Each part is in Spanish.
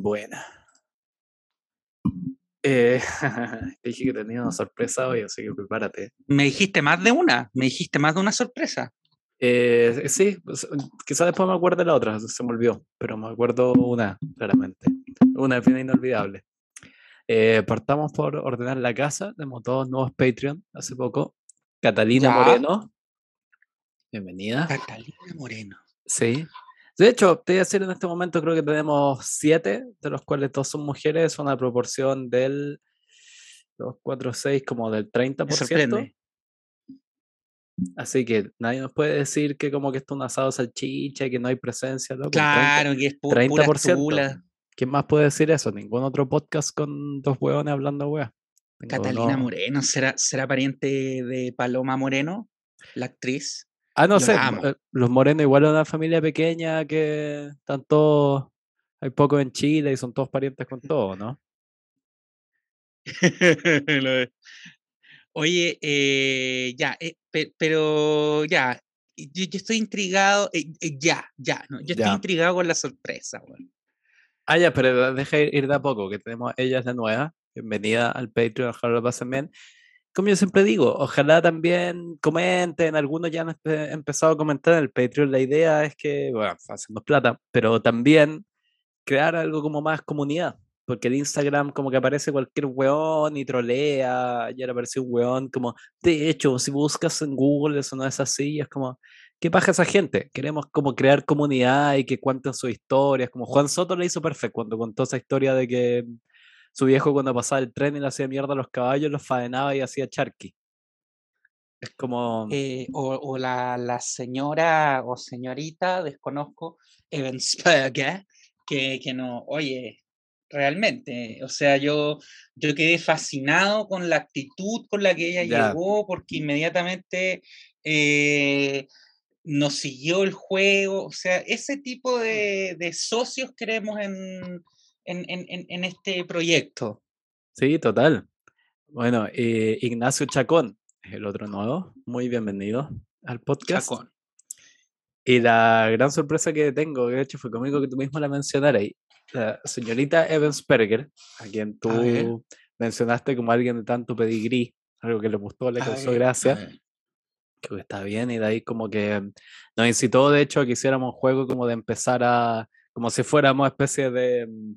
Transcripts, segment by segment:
Buena. Eh, dije que tenía una sorpresa hoy, así que prepárate. Me dijiste más de una, me dijiste más de una sorpresa. Eh, sí, pues, quizás después me acuerde la otra, se me olvidó, pero me acuerdo una, claramente. Una fin inolvidable. Eh, partamos por ordenar la casa, tenemos dos nuevos Patreon hace poco. Catalina Ya. Moreno. Bienvenida. Catalina Moreno. Sí. De hecho, te voy a decir en este momento, creo que tenemos siete, de los cuales dos son mujeres, una proporción del 2, 4, 6, como del 30%. Me sorprende. Así que nadie nos puede decir que como que esto es un asado salchicha y que no hay presencia, loco. un 30 Claro, que es pu- pura 30%. tula. ¿Quién más puede decir eso? Ningún otro podcast con dos hueones hablando hueá. Catalina no- Moreno, ¿será, ¿será pariente de Paloma Moreno, la actriz? Ah, no Yo sé. la eh, Los morenos igual es una familia pequeña que están todos, hay pocos en Chile y son todos parientes con todos, ¿no? Oye, eh, ya, eh, pe- pero ya, yo, yo estoy intrigado, eh, ya, ya, no, yo estoy Ya. intrigado con la sorpresa, weón. Ah, ya, pero deja ir, ir de a poco, que tenemos ellas de nueva. Bienvenida al Patreon, ojalá lo pasen bien. Como yo siempre digo, ojalá también comenten, algunos ya han empe- empezado a comentar en el Patreon. La idea es que, bueno, hacemos plata, pero también crear algo como más comunidad, porque el Instagram como que aparece cualquier weón y trolea, ayer apareció un weón como, de hecho, si buscas en Google eso no es así, es como, ¿qué pasa esa gente? Queremos como crear comunidad y que cuenten sus historias, como Juan Soto lo hizo perfecto cuando contó esa historia de que su viejo cuando pasaba el tren y le hacía mierda a los caballos, los faenaba y hacía charqui. Es como... Eh, o o la, la señora o señorita, desconozco, Evensberger, que, que no, oye, realmente, o sea, yo, yo quedé fascinado con la actitud con la que ella Ya. llegó, porque inmediatamente eh, nos siguió el juego, o sea, ese tipo de, de socios queremos en, en, en, en- este proyecto. Sí, total. Bueno, eh, Ignacio Chacón es el otro nuevo. Muy bienvenido al podcast. Chacón. Y la gran sorpresa que tengo, que de hecho fue conmigo que tú mismo la mencionaras, la señorita Evansberger, a quien A tú mencionaste como alguien de tanto pedigrí, algo que le gustó, le A causó a gracia, creo que está bien, y de ahí como que nos incitó de hecho a que hiciéramos un juego como de empezar a, como si fuéramos especie de, mm,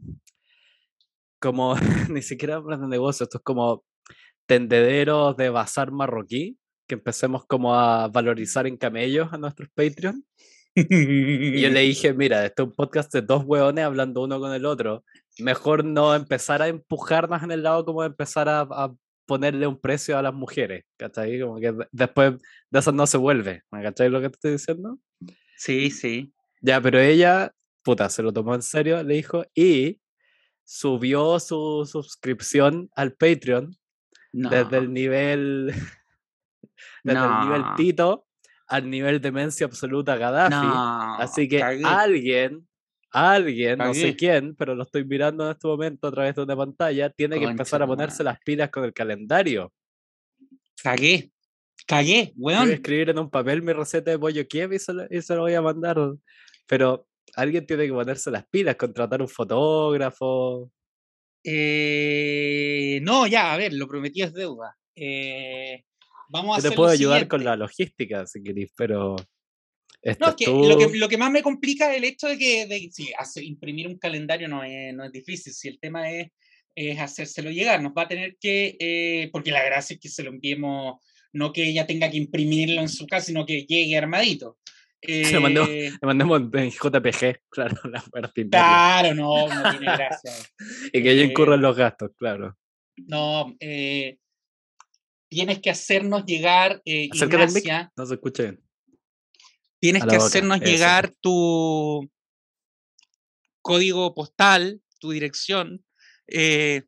como, ni siquiera de negocio, esto es como tendederos de bazar marroquí, que empecemos como a valorizar en camellos a nuestros Patreon. Y yo le dije, mira, este es un podcast de dos hueones hablando uno con el otro. Mejor no empezar a empujarnos en el lado como de empezar a, a ponerle un precio a las mujeres, ¿cachai? Como que de- después de eso no se vuelve, ¿me cachai lo que te estoy diciendo? Sí, sí. Ya, pero ella, puta, se lo tomó en serio, le dijo, y subió su suscripción al Patreon No, desde el nivel, desde el nivel Tito al nivel demencia absoluta Gaddafi. no, Así que cagué, alguien, alguien, no sé quién, pero lo estoy mirando en este momento a través de una pantalla, tiene que empezar a ponerse las pilas con el calendario. Cagué, cagué, Voy a weón. escribir en un papel mi receta de pollo Kiev y se lo, y se lo voy a mandar. Pero alguien tiene que ponerse las pilas, contratar un fotógrafo. Eh, no, ya, a ver, lo prometí es deuda. Eh, vamos a Yo te puedo ayudar con la siguiente. logística si querés, pero este No, es que lo, que tú. lo que más me complica es el hecho de que de, sí, imprimir un calendario no es, no es difícil. Si el tema es, es hacérselo llegar, nos va a tener que, eh, porque la gracia es que se lo enviemos, no que ella tenga que imprimirlo en su casa, sino que llegue armadito. Se lo mandó. Eh, Le mandemos en JPG, claro, la parte claro, no, no tiene gracia. Y que ella Eh, incurra en los gastos, claro. No, eh, tienes que hacernos llegar, eh, Ignacia, no se escucha bien. tienes que boca, hacernos eso. llegar tu código postal, tu dirección, eh,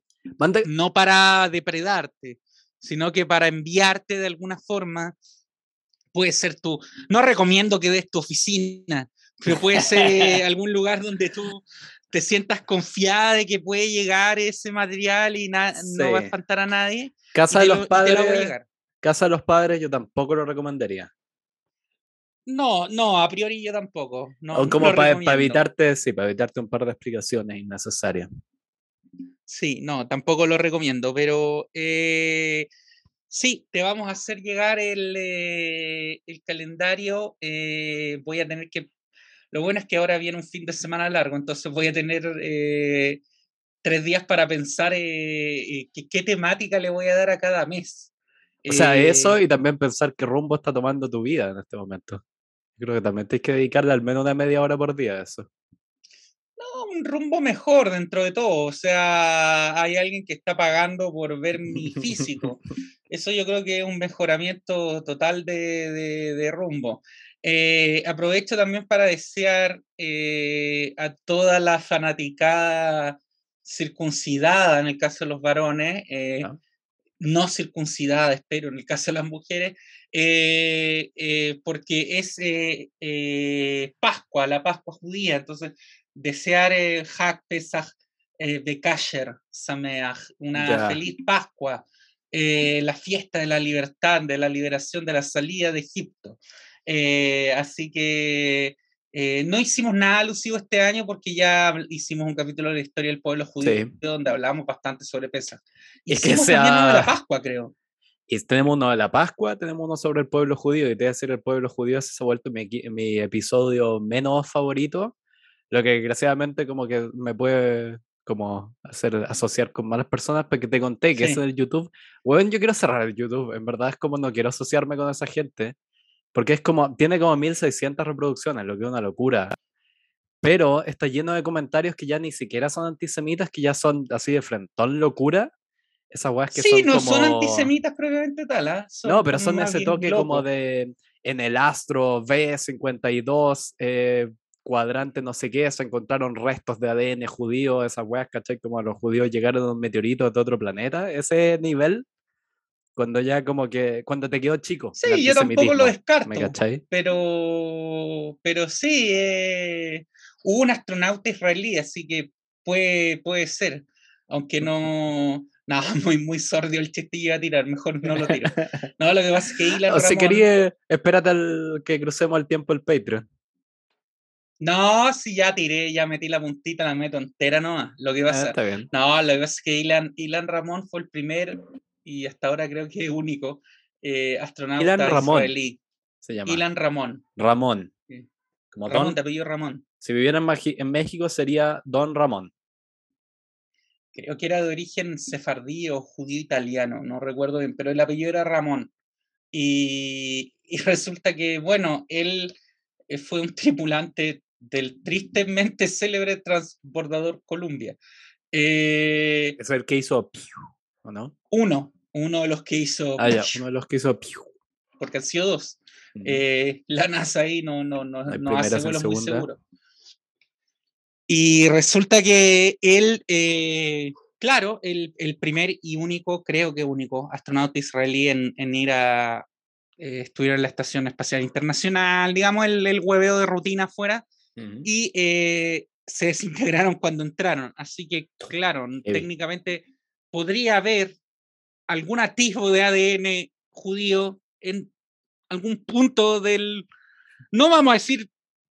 no para depredarte, sino que para enviarte de alguna forma. Puede ser tu, no recomiendo que des tu oficina, pero puede ser algún lugar donde tú te sientas confiada de que puede llegar ese material y no va a espantar a nadie. casa de lo- los lo padres. Casa de los padres, yo tampoco lo recomendaría. No, no, a priori yo tampoco. No, o como no para evitarte, sí, para evitarte un par de explicaciones innecesarias. Sí, no, tampoco lo recomiendo, pero eh, sí, te vamos a hacer llegar el, eh, el calendario. eh, voy a tener que. Lo bueno es que ahora viene un fin de semana largo, entonces voy a tener eh, tres días para pensar qué, qué temática le voy a dar a cada mes. O sea, eso y también pensar qué rumbo está tomando tu vida en este momento. Creo que también tienes que dedicarle al menos una media hora por día a eso. No, un rumbo mejor dentro de todo. O sea, hay alguien que está pagando por ver mi físico. Eso yo creo que es un mejoramiento total de, de- de rumbo. Eh, aprovecho también para desear eh, a toda la fanaticada circuncidada, en el caso de los varones, eh, no circuncidada, espero, en el caso de las mujeres, eh, eh, porque es eh, Pascua, la Pascua judía. Entonces, desear eh, Hag Pesach eh, Bekasher Sameach, una Ya. feliz Pascua, eh, la fiesta de la libertad, de la liberación, de la salida de Egipto. Eh, así que eh, no hicimos nada alusivo este año porque ya hicimos un capítulo de la historia del pueblo judío Sí. donde hablamos bastante sobre Pesach. Es que Hicimos también uno de la sea- Pascua, creo. Y tenemos uno de la Pascua, tenemos uno sobre el pueblo judío, y te voy a decir, el pueblo judío se ha vuelto mi, mi episodio menos favorito, lo que desgraciadamente como que me puede como hacer asociar con malas personas, porque te conté que Sí. eso del YouTube, bueno, yo quiero cerrar el YouTube, en verdad es como no quiero asociarme con esa gente, porque es como, tiene como 1600 reproducciones, lo que es una locura. Pero está lleno de comentarios que ya ni siquiera son antisemitas, que ya son así de frentón locura. Esas weas que sí, son no son como- antisemitas propiamente tal, ¿ah? no, pero como son ese toque como locos. de en el astro B52, eh, cuadrante no sé qué, se encontraron restos de ADN judío, esas weas, ¿cachai? Como los judíos llegaron a un meteorito de otro planeta, ese nivel, cuando ya como que, cuando te quedó chico. Sí, yo tampoco lo descarto. ¿Me cachai? Pero, pero sí, eh, hubo un astronauta israelí, así que puede, puede ser. Aunque no. No, muy, muy sordio el chiste iba a tirar, mejor no lo tiro. No, lo que pasa es que Ilan O si Ramón- quería, espérate al que crucemos el tiempo el Patreon. No, si ya tiré, ya metí la puntita, la meto entera nomás. Lo que Ah, pasa, bien. no, lo que pasa es que Ilan, Ilan Ramón fue el primer y hasta ahora creo que único eh, astronauta Ilan Ramón israelí. Se llama. Ilan Ramón. Ramón. Sí. Como Ramón, Don, de apellido Ramón. si viviera en México sería Don Ramón. Creo que era de origen sefardí o judío italiano, no recuerdo bien, pero el apellido era Ramón. Y, y resulta que, bueno, él eh, fue un tripulante del tristemente célebre transbordador Columbia. Eh, Es el que hizo piu, ¿o no? uno, uno de los que hizo, Ah, ya, uno de los que hizo piu. porque han sido dos. Eh, la NASA ahí no, no, no, No hace vuelos muy seguros. Y resulta que él, eh, claro, el, el primer y único, creo que único, astronauta israelí en, en ir a eh, estudiar en la Estación Espacial Internacional, digamos, el, el hueveo de rutina y eh, se desintegraron cuando entraron. Así que, claro, técnicamente podría haber algún atisbo de ADN judío en algún punto del, no vamos a decir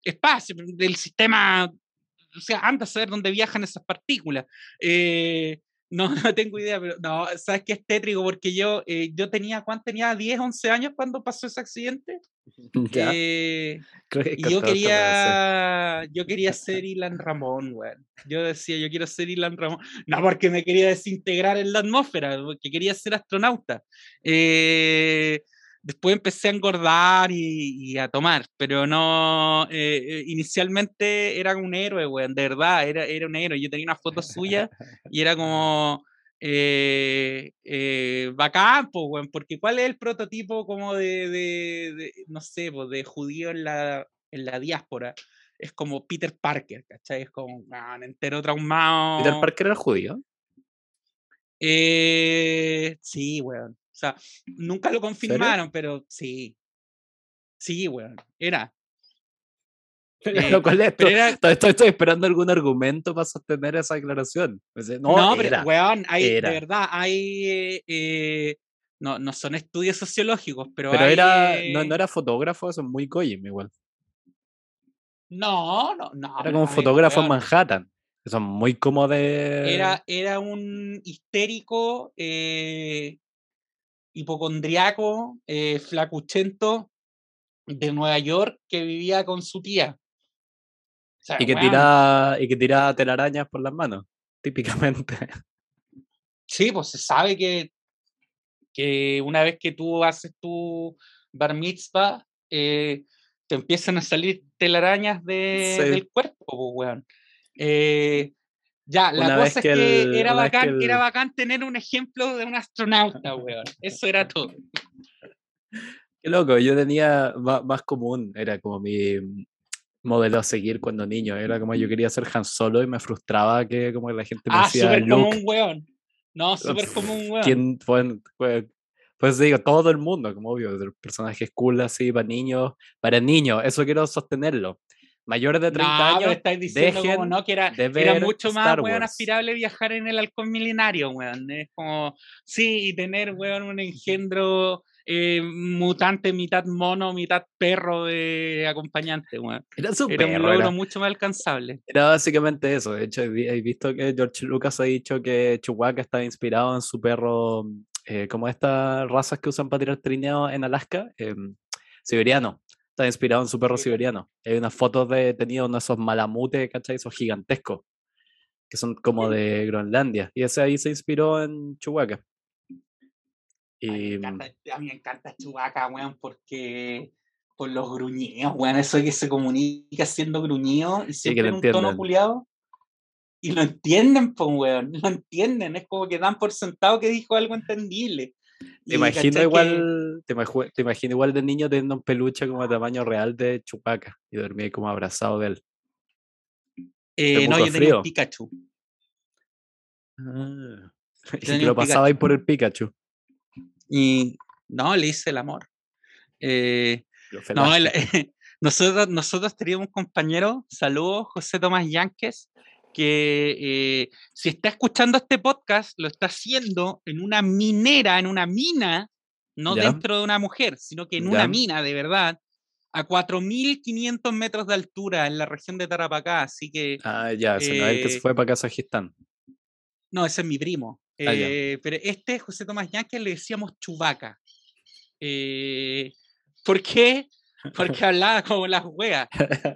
espacio, del sistema, o sea, anda a saber dónde viajan esas partículas. Eh, no, no tengo idea, pero no, sabes que es tétrico porque yo, eh, yo tenía, ¿cuánto tenía? 10, 11 años cuando pasó ese accidente. Ya, Eh, creo que y yo quería, yo quería ser Ilan Ramón, weón. Yo decía, yo quiero ser Ilan Ramón. No porque me quería desintegrar en la atmósfera, porque quería ser astronauta. Eh, después empecé a engordar y, y a tomar, pero no, eh, eh, inicialmente era un héroe, weón, de verdad, era, era un héroe. Yo tenía una foto suya y era como... Eh, eh, bacán, po, weón, porque ¿cuál es el prototipo como de, de- de, no sé, de judío en la, en la diáspora? Es como Peter Parker, ¿cachai? Es como ah, entero traumado. Peter Parker era judío. Eh, sí, weón. O sea, nunca lo confirmaron, pero sí. Sí, weón. Era. Eh, Lo cual es- pero era- estoy esperando algún argumento para sostener esa declaración. No, pero weón, hay, era. de verdad, hay. eh, no, no son estudios sociológicos, pero. Pero hay, era, eh, no, no era fotógrafo, eso es muy Kojim igual. No, no, no. Era como amigo, fotógrafo en. Manhattan. Son muy como de. Era, era un histérico, eh, hipocondriaco, eh, flacuchento de Nueva York que vivía con su tía. O sea, Y que weón, tira, y que tira telarañas por las manos, típicamente. Sí, pues se sabe que, que una vez que tú haces tu bar mitzvah, eh, te empiezan a salir telarañas de, Sí. del cuerpo, pues, weón. Eh, ya, la Una cosa es que que el- era que bacán, era el- bacán tener un ejemplo de un astronauta, weón. Eso era todo. Qué loco, yo tenía más, común, era como mi modelo a seguir cuando niño, era como yo quería ser Han Solo y me frustraba que como la gente me Ah, decía súper un weón. No, súper como un weón. ¿quién fue? fue- Pues digo, todo el mundo, como obvio, personajes cool así, para niños, para niños, eso quiero sostenerlo. Mayores de 30 No, pero años, estáis diciendo como no, que era, era mucho más, weón, aspirable viajar en el halcón milenario, weón. Es como, sí, y tener, weón, un engendro eh, mutante, mitad mono, mitad perro de acompañante, weón. era su Era un perro, logro era- mucho más alcanzable. Era básicamente eso. De hecho, he vi- he visto que George Lucas ha dicho que Chewbacca está inspirado en su perro, eh, como estas razas que usan para tirar trineos en Alaska, em, siberiano. Está inspirado en su perro siberiano. Hay unas fotos de tenido uno de esos malamutes, ¿cachai? Esos gigantescos, que son como de Groenlandia. Y ese ahí se inspiró en Chewbacca. A mí me Y encanta, a mí me encanta Chewbacca, weón, porque por los gruñidos, weón, eso que se comunica siendo gruñido y siempre en un tono culiado. Y lo entienden, pues, weón, lo entienden. Es como que dan por sentado que dijo algo entendible. Te imagino igual, te, imagino igual de niño teniendo un peluche como de tamaño real de Chewbacca y dormir como abrazado de él. Eh, no, yo tenía un Pikachu. Ah. Y lo pasaba ahí por el Pikachu. Y no, le hice el amor. Eh, no, nosotros, nosotros teníamos un compañero, saludos, José Tomás Yanques, que eh, si está escuchando este podcast, lo está haciendo en una minera, en una mina, no Ya. dentro de una mujer, sino que en una mina, de verdad, a 4.500 metros de altura en la región de Tarapacá. Así que, Ah, ya, ese no es el que se eh, fue para Kazajistán. no, ese es mi primo. Ah. Eh, pero este, José Tomás Yanques, le decíamos Chubaca. Eh, ¿Por qué? Porque hablaba como las weas.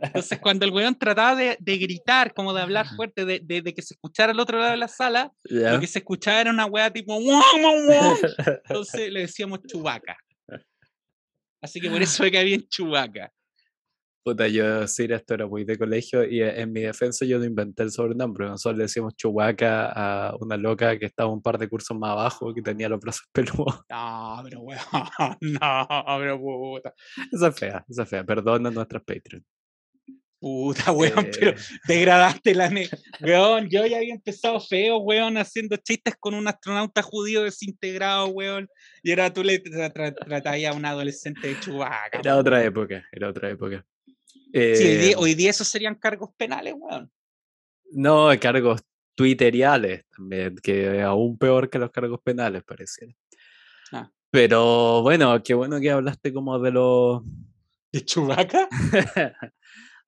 Entonces, cuando el weón trataba de, de gritar, como de hablar fuerte, de, de- de que se escuchara al otro lado de la sala, lo que se escuchaba era una wea tipo "Guau, guau, guau". Entonces le decíamos Chubaca. Así que por eso me caí en Chubaca. Puta, yo sí, esto era muy de colegio y eh, en mi defensa yo no inventé el sobrenombre. Nosotros le decíamos Chewbacca a una loca que estaba un par de cursos más abajo que tenía los brazos peludos. No, pero weón, no, pero puta. Esa es fea, esa es fea. Perdona a nuestras Patreon. Puta, weón, pero Eh, degradaste la ne Weón, yo ya había empezado feo, weón, haciendo chistes con un astronauta judío desintegrado, weón. Y ahora tú le tra- tra- tratabas a un adolescente de chubaca. era otra época, era otra época. Sí, hoy, Eh, día, hoy día esos serían cargos penales, weón. No, cargos twitteriales también, que es aún peor que los cargos penales, pareciera. Ah. Pero bueno, qué bueno que hablaste como de los... ¿De chubaca?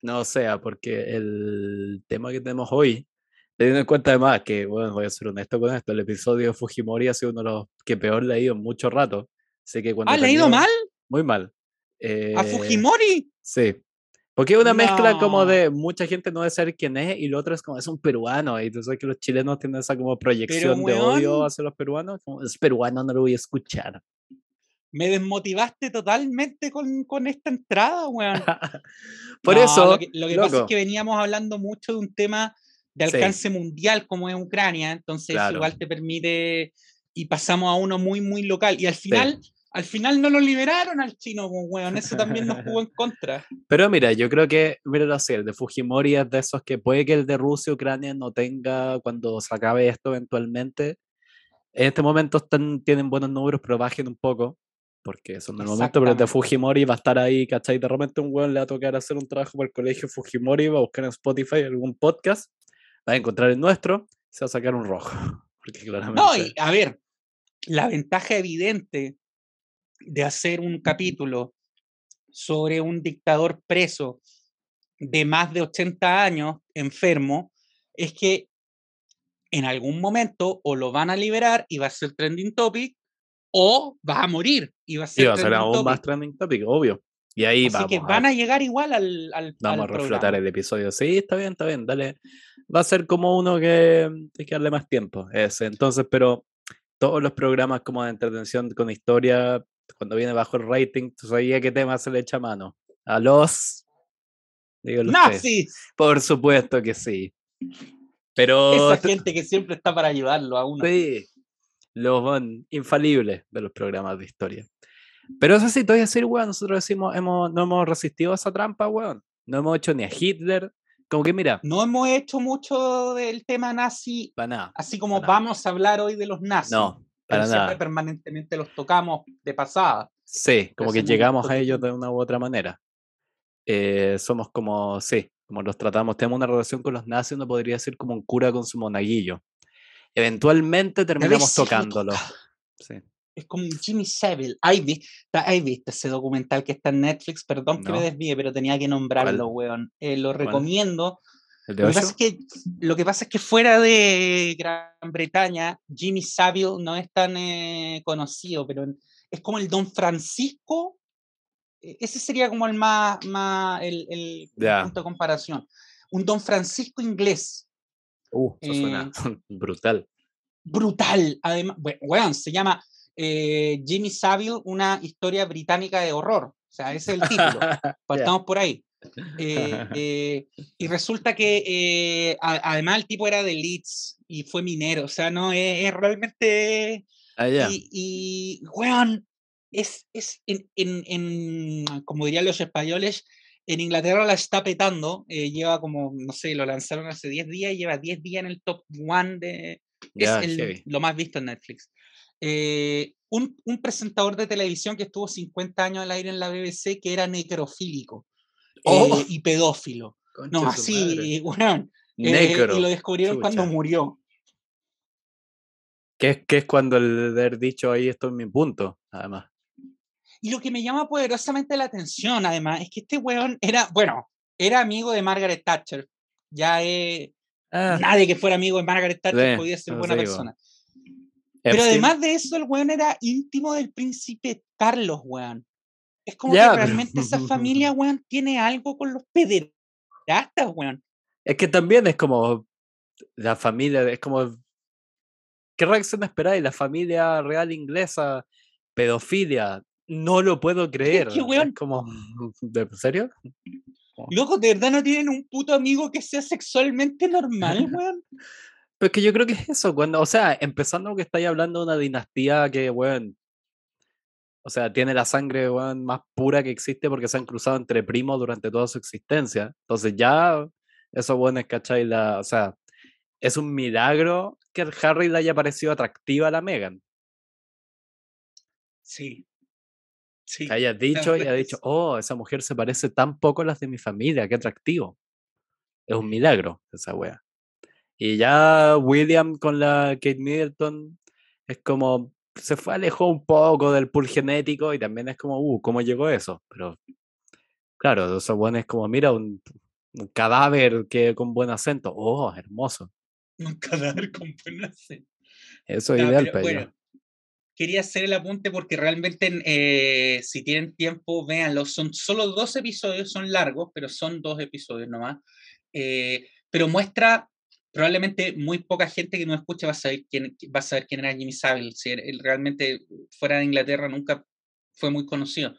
no o sea, porque el tema que tenemos hoy, teniendo en cuenta además que, bueno, voy a ser honesto con esto, el episodio de Fujimori ha sido uno de los que peor le ha ido en mucho rato. Así que cuando ¿Ah, le ha ido mal? Muy mal. ¿A Eh, Fujimori? Sí. Porque una mezcla como No. de mucha gente no debe saber quién es y lo otro es como es un peruano y tú sabes que los chilenos tienen esa como proyección de odio hacia los peruanos, como es peruano, no lo voy a escuchar. Me desmotivaste totalmente con, con esta entrada, weón. Por No, eso, Lo que, lo que pasa es que veníamos hablando mucho de un tema de Sí. alcance mundial como es Ucrania, entonces Claro. igual te permite y pasamos a uno muy, muy local. Y al final, al final no lo liberaron al chino, pues, weón. Eso también nos jugó en contra. Pero mira, yo creo que, míralo así, el de Fujimori es de esos que puede que el de Rusia Ucrania no tenga cuando se acabe esto eventualmente. En este momento están, tienen buenos números, pero bajen un poco, porque son del momento, pero el de. Fujimori va a estar ahí, ¿cachai? De repente un weón le va a tocar hacer un trabajo para el colegio Fujimori, va a buscar en Spotify algún podcast, va a encontrar el nuestro, se va a sacar un rojo. Porque claramente... No, y a ver, la ventaja evidente de hacer un capítulo sobre un dictador preso de más de 80 años, enfermo, es que en algún momento o lo van a liberar y va a ser trending topic, o va a morir y va a ser, y va a ser aún más trending topic, obvio. Y ahí Así que van a, llegar igual al. al vamos a reflotar el episodio. Sí, está bien, está bien, dale. Va a ser como uno que hay que darle más tiempo. Ese. Entonces, pero todos los programas como de entretención con historia, cuando viene bajo el rating, ¿tú sabías qué tema se le echa mano? A los. ¡Nazis! Por supuesto que sí. Pero. Esa gente que siempre está para ayudarlo a uno. Sí. Los infalibles de los programas de historia. Pero eso sí, te voy a decir, weón, nosotros decimos, hemos, no hemos resistido a esa trampa, weón. No hemos hecho ni a Hitler. Como que mira. No hemos hecho mucho del tema nazi. Para nada. Así como vamos a hablar hoy de los nazis. No, para nada. Siempre permanentemente los tocamos de pasada. Sí, como que llegamos a ellos de una u otra manera. Eh, somos como, sí, como los tratamos. Tenemos una relación con los nazis, uno podría decir como un cura con su monaguillo. Eventualmente terminamos tocándolo. Sí. Es como Jimmy Savile. ¿Hay visto, ese documental que está en Netflix? Perdón que me desvíe, pero tenía que nombrarlo, weón. Eh, lo recomiendo. Lo, que pasa es que, lo que pasa es que fuera de Gran Bretaña, Jimmy Savile no es tan eh, conocido, pero es como el Don Francisco. E, ese sería como el más, más el, el punto de comparación. Un Don Francisco inglés. Uh, eso suena eh, brutal. Brutal. Además, weón, se llama eh, Jimmy Savile, una historia británica de horror. O sea, ese es el título. Estamos por ahí. Eh, eh, y resulta que además el tipo era de Leeds y fue minero. O sea, no es, realmente. Ah, y, y, weón, es, es en, en, como dirían los españoles, en Inglaterra la está petando. lleva como, no sé, lo lanzaron hace 10 días y lleva 10 días en el top 1 de. es lo más visto en Netflix. Eh, un, presentador de televisión que estuvo 50 años al aire en la BBC que era necrofílico oh. eh, y pedófilo. no, así, bueno, eh, y lo descubrieron cuando murió. Que es, que es cuando el haber dicho ahí esto es mi punto, además. Y lo que me llama poderosamente la atención, además, es que este weón era, bueno, era amigo de Margaret Thatcher. Ya ah. nadie que fuera amigo de Margaret Thatcher podía ser buena persona. Pero además de eso, el weón era íntimo del príncipe Carlos, weón. Es como que realmente esa familia, weón, tiene algo con los pederastas, weón. Es que también es como la familia, es como. ¿Qué reacción esperáis? La familia real inglesa, pedofilia. No lo puedo creer. Es, weón, como, ¿De serio? Loco, ¿de verdad no tienen un puto amigo que sea sexualmente normal, weón? Pero es que yo creo que es eso, cuando, o sea, empezando que estáis hablando de una dinastía que, weón, o sea, tiene la sangre, weón, más pura que existe porque se han cruzado entre primos durante toda su existencia. Entonces ya, eso, bueno, es, ¿cachai? La, o sea, es un milagro que el Harry le haya parecido atractiva a la Meghan. Sí. Sí. Que haya dicho y haya dicho, oh, esa mujer se parece tan poco a las de mi familia, qué atractivo. Es un milagro esa wea. Y ya William con la Kate Middleton es como se fue alejó un poco del pool genético y también es como, uh, ¿cómo llegó eso? Pero claro, bueno es como, mira, un, cadáver que con buen acento. Oh, hermoso. Un cadáver con buen acento. Eso es ideal, pero, bueno, quería hacer el apunte porque realmente, eh, si tienen tiempo, véanlo. Son solo dos episodios, son largos, pero son dos episodios nomás. Eh, pero muestra probablemente muy poca gente que no escucha va a saber quién, va a saber quién era Jimmy Savile. Si él realmente fuera de Inglaterra nunca fue muy conocido.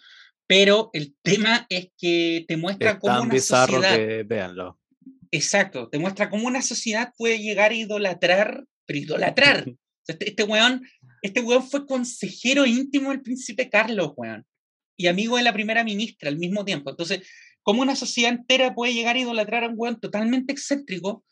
Pero el tema es que te muestra cómo una sociedad. véanlo. Exacto, te muestra cómo una sociedad puede llegar a idolatrar, pero idolatrar. este, este, weón, este weón fue consejero íntimo del príncipe Carlos, weón. Y amigo de la primera ministra al mismo tiempo. Entonces, cómo una sociedad entera puede llegar a idolatrar a un weón totalmente excéntrico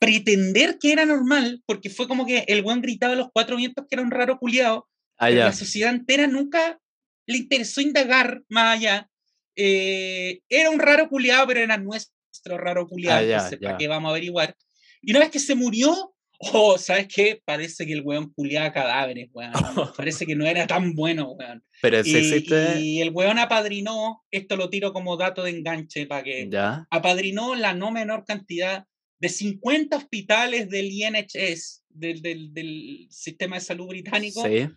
pretender que era normal, porque fue como que el buen gritaba a los cuatro vientos que era un raro culiado. ah, la sociedad entera nunca le interesó indagar más allá. Eh, era un raro culiado, pero era nuestro raro culiado. Ah, ¿para qué vamos a averiguar? Y una vez que se murió, Oh, ¿sabes qué? Parece que el weón culiaba cadáveres, weón. Parece que no era tan bueno, weón. Pero sí y, existe. y el weón apadrinó, esto lo tiro como dato de enganche para que Ya. apadrinó la no menor cantidad de 50 hospitales del INHS, del, del, del sistema de salud británico, Sí.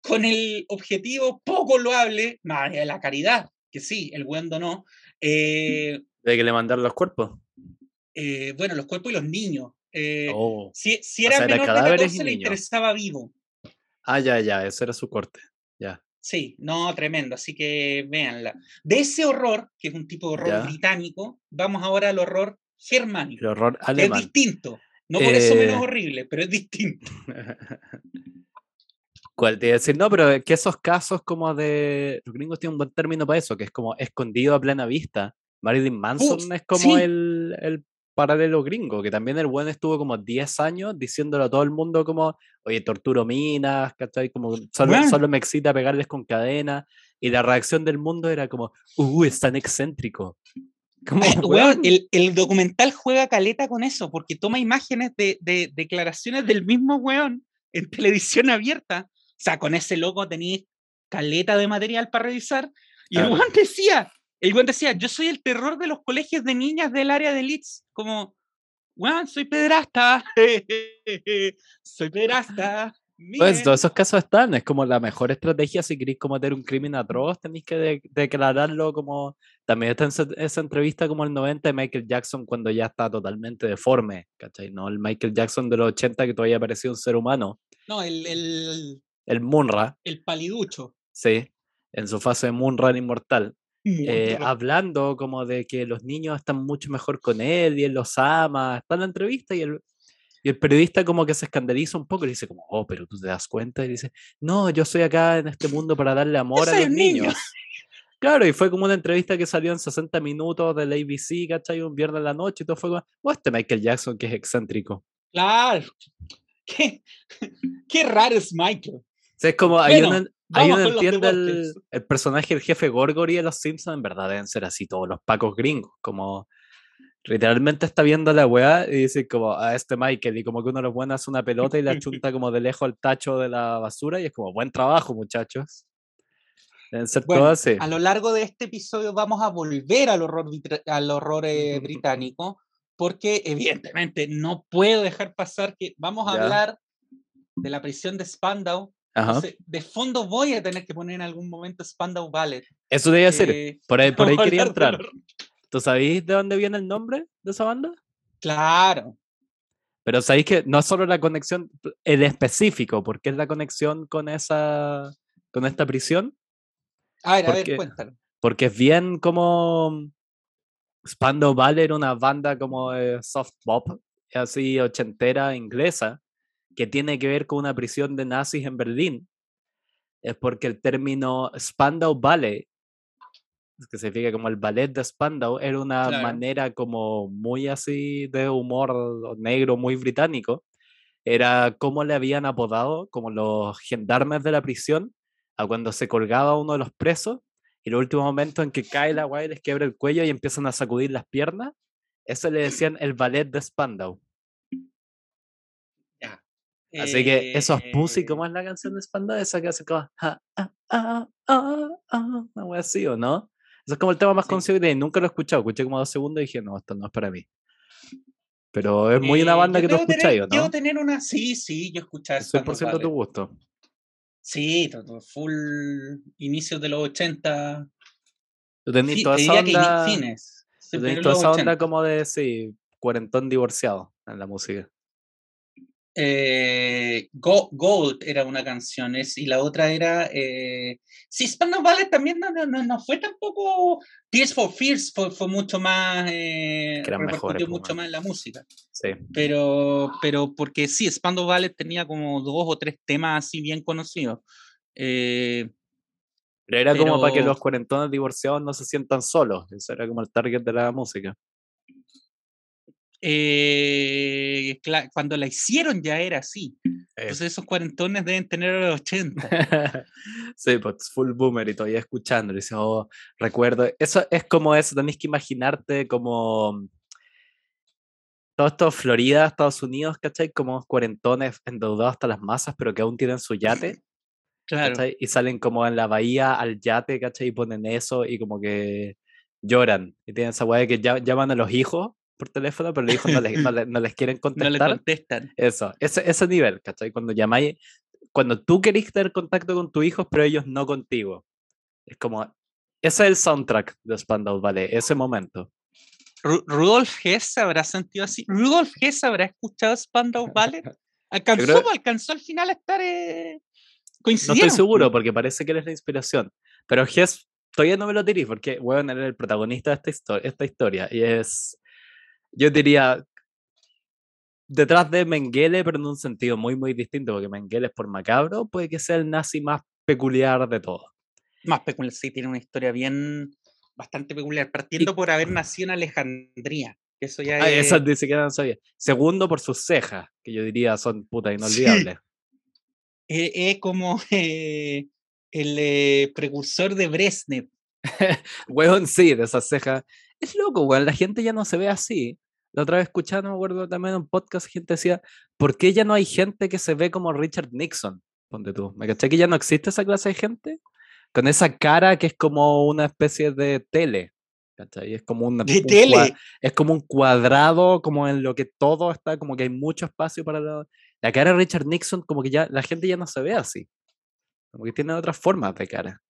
con el objetivo poco loable, más allá de la caridad, que sí, el buen donó, eh, De que le mandaron los cuerpos. eh, bueno, los cuerpos y los niños. eh, Oh. si, si o era sea, era menor de cadáveres y 14 le interesaba vivo. Ah, ya, ya. Ese era su corte. Ya. Sí, no, tremendo, así que véanla. De ese horror, que es un tipo de horror Ya. británico, vamos ahora al horror germánico, El horror es distinto. No por eso menos Eh, horrible, pero es distinto. ¿Cuál te iba a decir? No, pero que esos casos como de. Los gringos tienen un buen término para eso, que es como escondido a plena vista. Marilyn Manson es como sí. el, el paralelo gringo, que también el buen estuvo como 10 años diciéndolo a todo el mundo como, oye, torturo minas, ¿cachai? Como solo, Bueno. solo me excita pegarles con cadena. Y la reacción del mundo era como, uh, es tan excéntrico. Como, Ay, weón, el, el documental juega caleta con eso, porque toma imágenes de, de declaraciones del mismo weón en televisión abierta. O sea, con ese loco tenéis caleta de material para revisar. Y el weón decía, el weón decía, yo soy el terror de los colegios de niñas del área de Leeds. Como, weón, soy pedrasta. soy pedrasta. Pues miren". todos esos casos están, es como la mejor estrategia si queréis cometer un crimen atroz, tenéis que de- declararlo como, también está en esa, entrevista como el 90 de Michael Jackson cuando ya está totalmente deforme, ¿cachai? No el Michael Jackson de los 80 que todavía parecía un ser humano, No, el, el, el Munra, el paliducho. sí, en su fase de Munra inmortal, eh, hablando como de que los niños están mucho mejor con él y él los ama, está en la entrevista y el, y el periodista como que se escandaliza un poco y dice como, oh, pero tú te das cuenta y dice, no, yo estoy acá en este mundo para darle amor a soy los niño". niños. Claro, y fue como una entrevista que salió en 60 minutos del ABC, ¿cachai? Un viernes en la noche y todo fue como, oh, este Michael Jackson que es excéntrico. Claro. Qué, qué raro es Michael. O sea, es como, ahí Bueno, uno, vamos uno entiende el, personaje, el jefe Gorgory de los Simpsons, en verdad deben ser así todos los pacos gringos, como literalmente está viendo la weá y dice como a este Michael y como que uno de los buenos hace una pelota y la chunta como de lejos al tacho de la basura y es como buen trabajo muchachos. Deben ser Bueno, todos así. A lo largo de este episodio vamos a volver al horror, al horror eh, británico, porque evidentemente no puedo dejar pasar que vamos a Ya. hablar de la prisión de Spandau. Entonces, de fondo voy a tener que poner en algún momento Spandau Ballet. Eso ser. eh, Por ahí, por ahí quería entrar. ¿Tú sabéis de dónde viene el nombre de esa banda? Claro. Pero sabéis que no es solo la conexión, el específico, porque es la conexión con esa, con esta prisión, A ver, a Porque- ver, cuéntalo. porque es bien como Spandau Ballet era una banda como de soft pop, así ochentera inglesa, que tiene que ver con una prisión de nazis en Berlín. Es porque el término Spandau Ballet, que significa como el ballet de Spandau, era una Claro. manera como muy así de humor negro, muy británico. Era como le habían apodado, como los gendarmes de la prisión, a cuando se colgaba uno de los presos y el último momento en que cae la guay les quiebra el cuello y empiezan a sacudir las piernas, eso le decían el ballet de Spandau. Ya. Así que esos pussy, ¿cómo Eh, es la canción de Spandau? Esa que hace como ah, ah, ah, ah, ah, una wea así, ¿o no? Eso es como el tema más Sí. conocido de nunca lo he escuchado, escuché como dos segundos y dije, no, esto no es para mí. Pero es muy una eh, banda yo que tú escucháis, ¿o Debo no? tener una, sí, sí, yo escuchaba Es Spandau 100% tu gusto. Sí, todo, full inicios de los 80. Tú tenés fi- toda te esa diría que onda, fines. toda esa onda 80. como de, sí, cuarentón divorciado en la música. Eh, Go- Gold era una canción es, y la otra era. Eh, sí, Spandau Ballet también no, no, no, no fue tampoco. Tears for Fears fue, fue mucho más. Eh, Que mejores, mucho más en la música. Sí. Pero, pero porque sí, Spandau Ballet tenía como dos o tres temas así bien conocidos. Eh, Pero era como para que los cuarentones divorciados no se sientan solos. Eso era como el target de la música. Eh, cuando la hicieron ya era así. Entonces esos cuarentones deben tener los 80. sí, pues full boomer y todavía escuchando. Dice, oh, recuerdo. Eso es como eso, tenéis que imaginarte como. todo esto Florida, Estados Unidos, ¿cachai? Como cuarentones endeudados hasta las masas, pero que aún tienen su yate. Claro. ¿cachai? Y salen como en la bahía al yate, ¿cachai? Y ponen eso y como que lloran. Y tienen esa weá de que llaman a los hijos por teléfono, pero los hijos no les, no le- no les quieren No le contestar. contestan. Eso, ese, ese nivel, ¿cachai? Cuando llamáis, cuando tú querés tener contacto con tus hijos, pero ellos no contigo. Es como, ese es el soundtrack de Spandau Ballet, ese momento. Ru- Rudolf Hess habrá sentido así. Rudolf Hess habrá escuchado Spandau Ballet. Alcanzó, creo- alcanzó al final a estar. Eh, No estoy seguro porque parece que él es la inspiración. Pero Hess, todavía no me lo tirís porque, bueno, él es el protagonista de esta, histo- esta historia. Y es, yo diría, detrás de Mengele, pero en un sentido muy, muy distinto, porque Mengele es por macabro, puede que sea el nazi más peculiar de todos. Más peculiar, sí, tiene una historia bien. bastante peculiar. Partiendo por haber nacido en Alejandría. Eso ya Ah, es. eso ni siquiera no sabía. Segundo, por sus cejas, que yo diría son puta inolvidables. Es, es como eh, el eh, precursor de Brezhnev. Weón, sí, de esas cejas. Es loco, weón, la gente ya no se ve así. La otra vez escuchando, me acuerdo también en un podcast, gente decía, ¿por qué ya no hay gente que se ve como Richard Nixon? Ponte tú. ¿Me caché que ya no existe esa clase de gente? Con esa cara que es como una especie de tele. ¿cachai? Es como una, De un tele. es como un cuadrado, como en lo que todo está, como que hay mucho espacio para la, la cara de Richard Nixon, como que ya la gente ya no se ve así. Como que tiene otras formas de cara.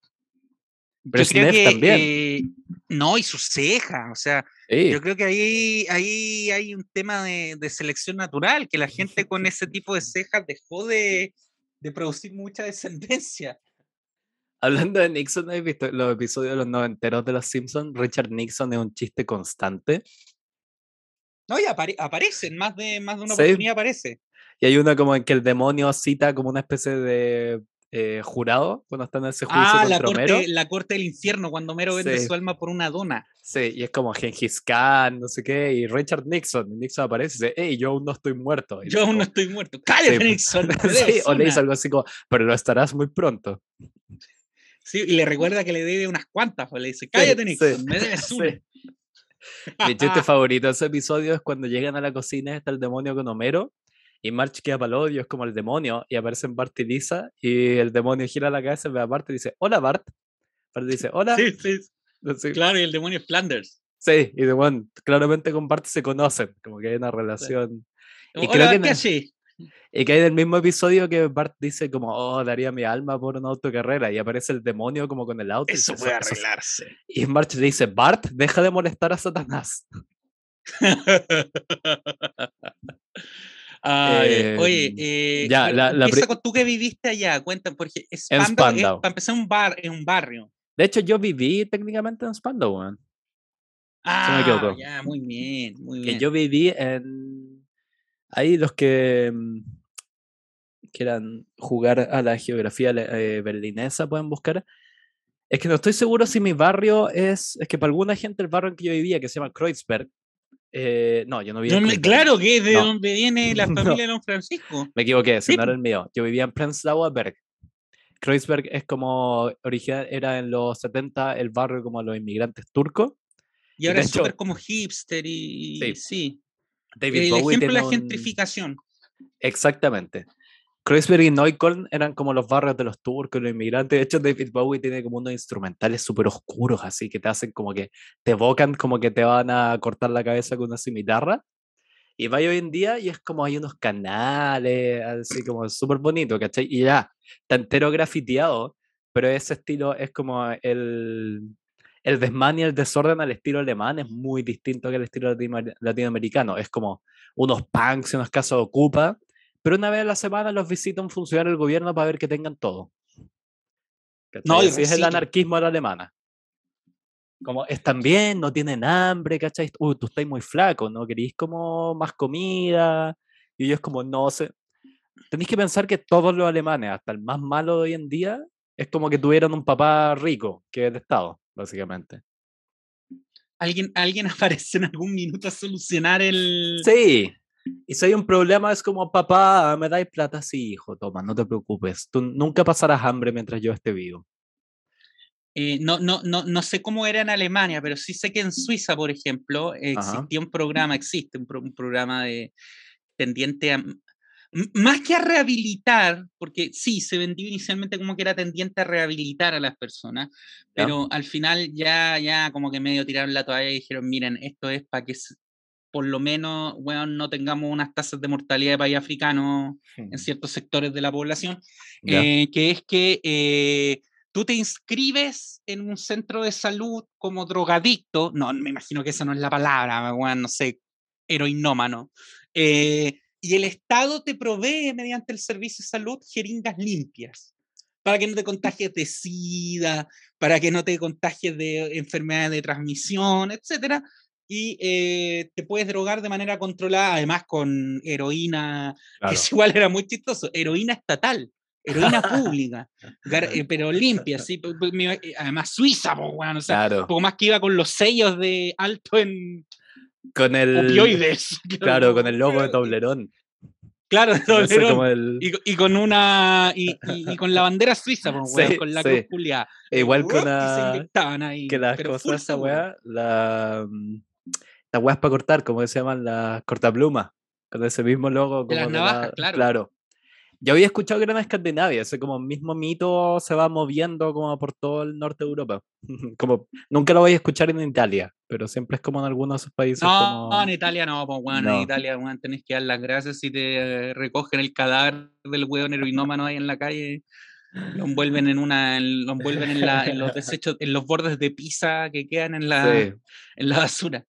Yo creo que. también. eh, no, y sus cejas. O sea, Sí. yo creo que ahí, ahí hay un tema de, de selección natural, que la gente con ese tipo de cejas dejó de, de producir mucha descendencia. Hablando de Nixon, ¿has visto los episodios de los noventeros de Los Simpsons? Richard Nixon es un chiste constante. No, y apare- aparecen, más de, más de una Sí. oportunidad aparece. Y hay uno como en que el demonio cita como una especie de eh, jurado cuando está en ese juicio Ah, la contra Homero. corte, la corte del infierno, cuando Homero vende Sí. su alma por una dona. Sí, y es como Gengis Khan, no sé qué, y Richard Nixon. Nixon aparece y dice, hey, yo aún no estoy muerto. Y Yo aún no estoy muerto. ¡Cállate. Nixon! Sí, o le dice una". algo así como, pero lo estarás muy pronto. Sí, y le recuerda que le debe unas cuantas. pues, le dice, cállate, Nixon, me debes una. Mi chiste favorito de ese episodio es cuando llegan a la cocina y está el demonio con Homero y March queda palodio, es como el demonio y aparecen Bart y Lisa y el demonio gira la cabeza, ve a Bart y dice, hola Bart. Bart dice, hola. Sí, sí, Sí, claro, y el demonio es Flanders. sí, y de bueno, claramente con Bart se conocen, como que hay una relación. Y Hola, creo que ¿qué no- haces? Y que hay del mismo episodio que Bart dice como, oh, daría mi alma por una autocarrera y aparece el demonio como con el auto. y Eso dice, puede "Eso- eso- arreglarse. Y March le dice, Bart, deja de molestar a Satanás. Ay, Eh, oye, eh, ya, la- empieza con tú que viviste allá, cuenta, porque En Spandau, es- Spandau. para empezar, un bar, en un barrio. De hecho, yo viví técnicamente en Spandau. Ah, me equivoco. ya, muy bien, muy que bien. yo viví en ahí los que mm, quieran jugar a la geografía eh, berlinesa pueden buscar es que no estoy seguro si mi barrio es es que para alguna gente el barrio en que yo vivía que se llama Kreuzberg eh, no yo no vivía No en claro que es de No. donde viene la familia de Don Francisco. me equivoqué ese Sí, no era el mío yo vivía en Prenzlauer Berg Kreuzberg es como original era en los 70 el barrio como los inmigrantes turcos Y ahora es hecho- como hipster y Sí. sí. David El Bowie ejemplo de la un- gentrificación. Exactamente. Kreuzberg y Neukölln eran como los barrios de los turcos, los inmigrantes. De hecho, David Bowie tiene como unos instrumentales súper oscuros, así que te hacen como que te evocan como que te van a cortar la cabeza con una cimitarra. Y vaya hoy en día y es como hay unos canales, así como súper bonito, ¿cachai? Y ya, está entero grafiteado, pero ese estilo es como el, el desmán y el desorden al estilo alemán es muy distinto que el estilo latino- latinoamericano. Es como unos punks unos casos ocupa, pero una vez a la semana los visita un funcionario del gobierno para ver que tengan todo. ¿Cachai? No, es el anarquismo a la alemana. Como están bien, no tienen hambre, ¿cachai? Uy, tú estás muy flaco, ¿no? ¿Queréis como más comida? Y ellos como, no sé. Tenéis que pensar que todos los alemanes, hasta el más malo de hoy en día, es como que tuvieron un papá rico, que es de Estado, básicamente. Alguien, alguien aparece en algún minuto a solucionar el. Sí. Y si hay un problema, es como, papá, ¿me dais plata? Sí, hijo, toma, no te preocupes. Tú nunca pasarás hambre mientras yo esté vivo. eh, no, no, no, no sé cómo era en Alemania, pero sí sé que en Suiza, por ejemplo, existía un programa, existe un, programa de tendiente a, más que a rehabilitar, porque sí, se vendió inicialmente como que era tendiente a rehabilitar a las personas, pero al final ya, ya como que medio tiraron la toalla y dijeron, miren, esto es para que por lo menos, bueno, no tengamos unas tasas de mortalidad de país africano en ciertos sectores de la población, eh, que es que eh, tú te inscribes en un centro de salud como drogadicto, no, me imagino que esa no es la palabra, bueno, no sé, heroinómano, eh, y el Estado te provee mediante el servicio de salud jeringas limpias para que no te contagies de SIDA, para que no te contagies de enfermedades de transmisión, etcétera, y eh, te puedes drogar de manera controlada, además con heroína, que es igual era muy chistoso, heroína estatal heroína pública, eh, pero limpia, sí. Eh, además, Suiza, bueno, o sea, un poco más que iba con los sellos de alto en con el, opioides. Claro, con el logo de Toblerón. Claro, Toblerón. y, con una. Y, con la bandera suiza, con la cruz e Igual con la. Que las cosas, esa weá, la. Mm, la weá para cortar, como se llaman las cortaplumas. Con ese mismo logo. Como de las navajas, claro. Claro. Yo había escuchado que era en Escandinavia, ese como mismo mito se va moviendo como por todo el norte de Europa. como nunca lo voy a escuchar en Italia, pero siempre es como en algunos de esos países. No, en Italia no, pues bueno, en Italia bueno, tenés que dar las gracias si te recogen el cadáver del hueón heroinómano ahí en la calle. Lo envuelven en una, lo envuelven en, los desechos, en los bordes de pizza que quedan en la, en la basura.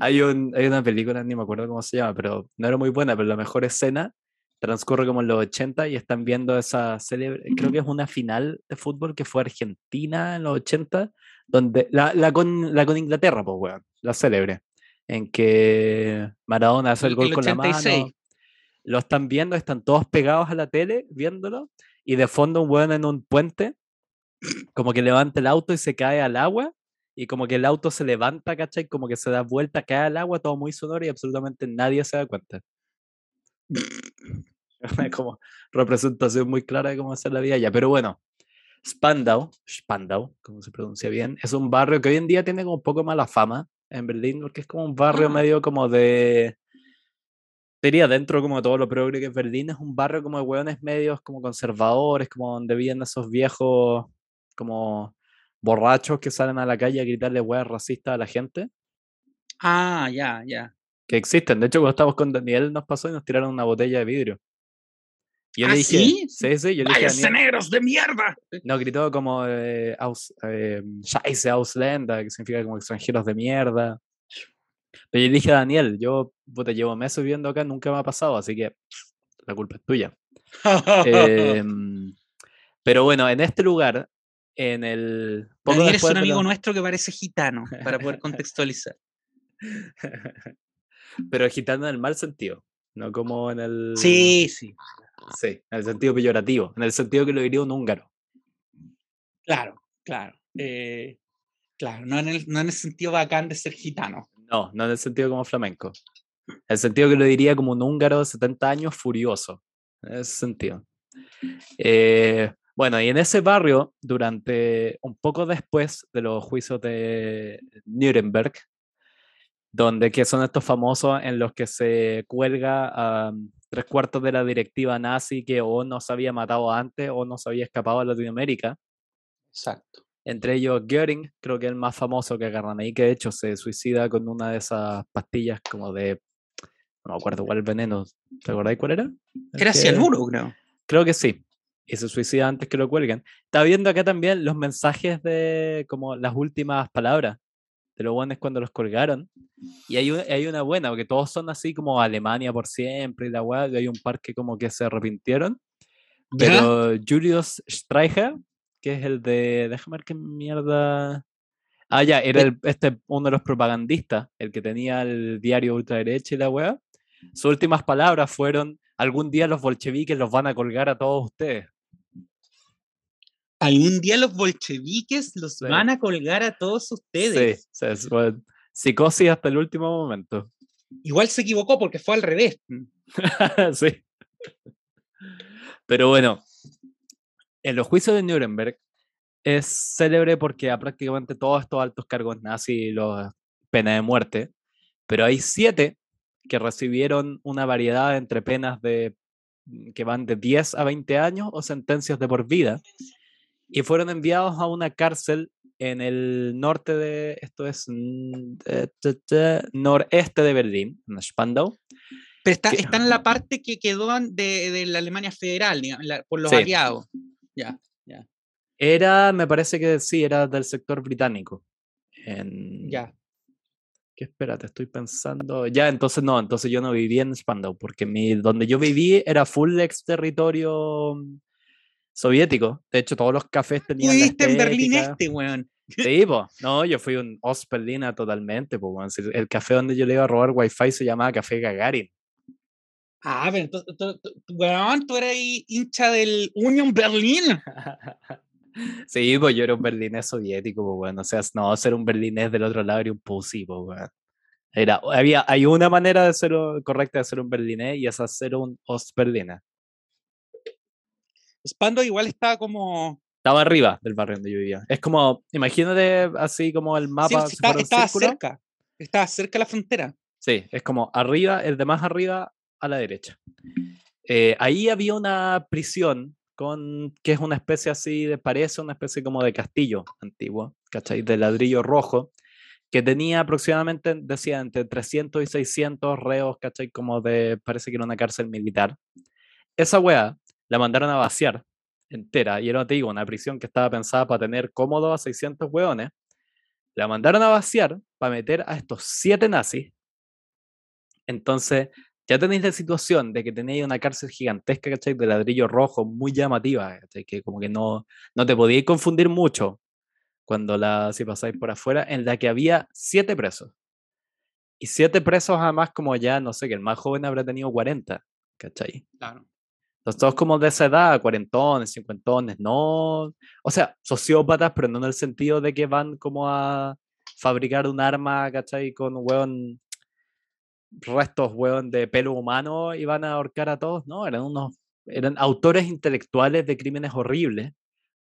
Hay, un, hay una película, ni me acuerdo cómo se llama, pero no era muy buena, pero la mejor escena transcurre como en los 80 y están viendo esa célebre, creo que es una final de fútbol que fue Argentina en los 80, donde la, la, con, la con Inglaterra, pues, weón, la célebre, en que Maradona hace el, gol con la mano. Lo están viendo, están todos pegados a la tele viéndolo y de fondo un weón en un puente, como que levanta el auto y se cae al agua y como que el auto se levanta, ¿cachai? Como que se da vuelta, cae al agua, todo muy sonoro y absolutamente nadie se da cuenta. como representación muy clara de cómo hacer la vida allá. Pero bueno, Spandau, Spandau, como se pronuncia bien, es un barrio que hoy en día tiene como un poco mala fama en Berlín, porque es como un barrio medio como de... Diría dentro como de todo lo progre que es Berlín, es un barrio como de hueones medios como conservadores, como donde viven esos viejos como borrachos que salen a la calle a gritarle hueas racistas a la gente. Ah, ya, ya. Que existen. De hecho, cuando estábamos con Daniel nos pasó y nos tiraron una botella de vidrio. Yo le ¿Ah, dije, sí? Sí, sí, yo le dije. negros de mierda! No, gritó como eh, aus, eh, Scheiße Ausländer, que significa como extranjeros de mierda. Pero yo le dije a Daniel, yo te llevo meses viviendo acá, nunca me ha pasado, así que la culpa es tuya. Em, pero bueno, en este lugar, en el. Daniel es un amigo nuestro que parece gitano, para poder contextualizar. pero gitano en el mal sentido, no como en el. Sí, sí. Sí, en el sentido peyorativo, en el sentido que lo diría un húngaro. Claro, claro. Eh, claro, no en, el, no en el sentido bacán de ser gitano. No, no en el sentido como flamenco. En el sentido que lo diría como un húngaro de 70 años furioso. En ese sentido. Eh, bueno, y en ese barrio, durante un poco después de los juicios de Nuremberg, donde que son estos famosos en los que se cuelga a tres cuartos de la directiva nazi que o no se había matado antes o no se había escapado a Latinoamérica. Exacto. Entre ellos Göring, creo que es el más famoso que agarran ahí, que de hecho se suicida con una de esas pastillas como de, no me acuerdo cuál veneno, ¿te acordáis cuál era? Era cianuro, creo. Creo que sí. Y se suicida antes que lo cuelguen. Está viendo acá también los mensajes de como las últimas palabras de los buenos cuando los colgaron. Y hay, hay una buena, porque todos son así como Alemania por siempre y la weá, hay un par que como que se arrepintieron. Pero Julius Streicher, que es el de. Déjame ver qué mierda. Ah, ya, era el, este, uno de los propagandistas, el que tenía el diario ultraderecha y la weá. Sus últimas palabras fueron: algún día los bolcheviques los van a colgar a todos ustedes algún día los bolcheviques los van a colgar a todos ustedes. Sí, psicosis hasta el último momento. Igual se equivocó porque fue al revés. sí. Pero bueno, en los juicios de Nuremberg, es célebre porque a prácticamente todos estos altos cargos nazis los pena de muerte, pero hay siete que recibieron una variedad entre penas de mm, que van de 10 a 20 años o sentencias de por vida y fueron enviados a una cárcel en el norte de, esto es mm, noreste de Berlín, en Spandau. Pero está, está en la parte que quedó de, de la Alemania federal, por los aliados. Ya, ya. Era, me parece que sí, era del sector británico. En, ya. ¿Qué espérate? Estoy pensando. Ya, entonces no, entonces yo no vivía en Spandau, porque mi, donde yo viví era full ex territorio mm, soviético. De hecho, todos los cafés tenían. ¿Viviste en Berlín este, weón? Sí, pues, no, yo fui un Ostberliner totalmente, pues, el café donde yo le iba a robar wifi se llamaba Café Gagarin. Ah, pero tú, weón, tú eres hincha del Union Berlin. sí, pues yo era un berlinés soviético, pues, bueno, o sea, no, ser un berlinés del otro lado era un pussy, pues, bueno. Era, había, hay una manera de ser correcta de ser un berlinés y es hacer un Ostberliner. Spando igual estaba como estaba arriba del barrio donde yo vivía. Es como, imagínate así como el mapa. Sí, estaba cerca. Estaba cerca de la frontera. Sí, es como arriba, el de más arriba a la derecha. Eh, ahí había una prisión que es una especie así de, parece una especie como de castillo antiguo, ¿cachai? De ladrillo rojo, que tenía aproximadamente, decía, entre 300 y 600 reos, ¿cachai? Como de, parece que era una cárcel militar. Esa weá la mandaron a vaciar entera, y era, te digo, una prisión que estaba pensada para tener cómodos a 600 hueones, la mandaron a vaciar para meter a estos siete nazis. Entonces, ya tenéis la situación de que tenéis una cárcel gigantesca, ¿cachai? De ladrillo rojo, muy llamativa, ¿cachai? Que como que no, no te podíais confundir mucho cuando la, si pasáis por afuera, en la que había siete presos. Y siete presos además como ya, no sé, que el más joven habrá tenido 40, ¿cachai? Claro. Entonces, todos como de esa edad, cuarentones, cincuentones, no, o sea, sociópatas, pero no en el sentido de que van como a fabricar un arma, ¿cachai? Con hueón, restos, hueón, de pelo humano y van a ahorcar a todos, no, eran unos, eran autores intelectuales de crímenes horribles,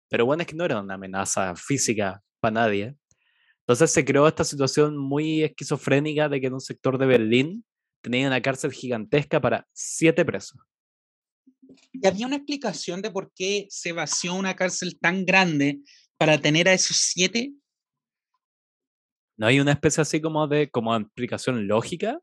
pero bueno, es que no eran una amenaza física para nadie. Entonces se creó esta situación muy esquizofrénica de que en un sector de Berlín tenía una cárcel gigantesca para siete presos. ¿Y había una explicación de por qué se vació una cárcel tan grande para tener a esos siete? ¿No hay una especie así como de como explicación lógica?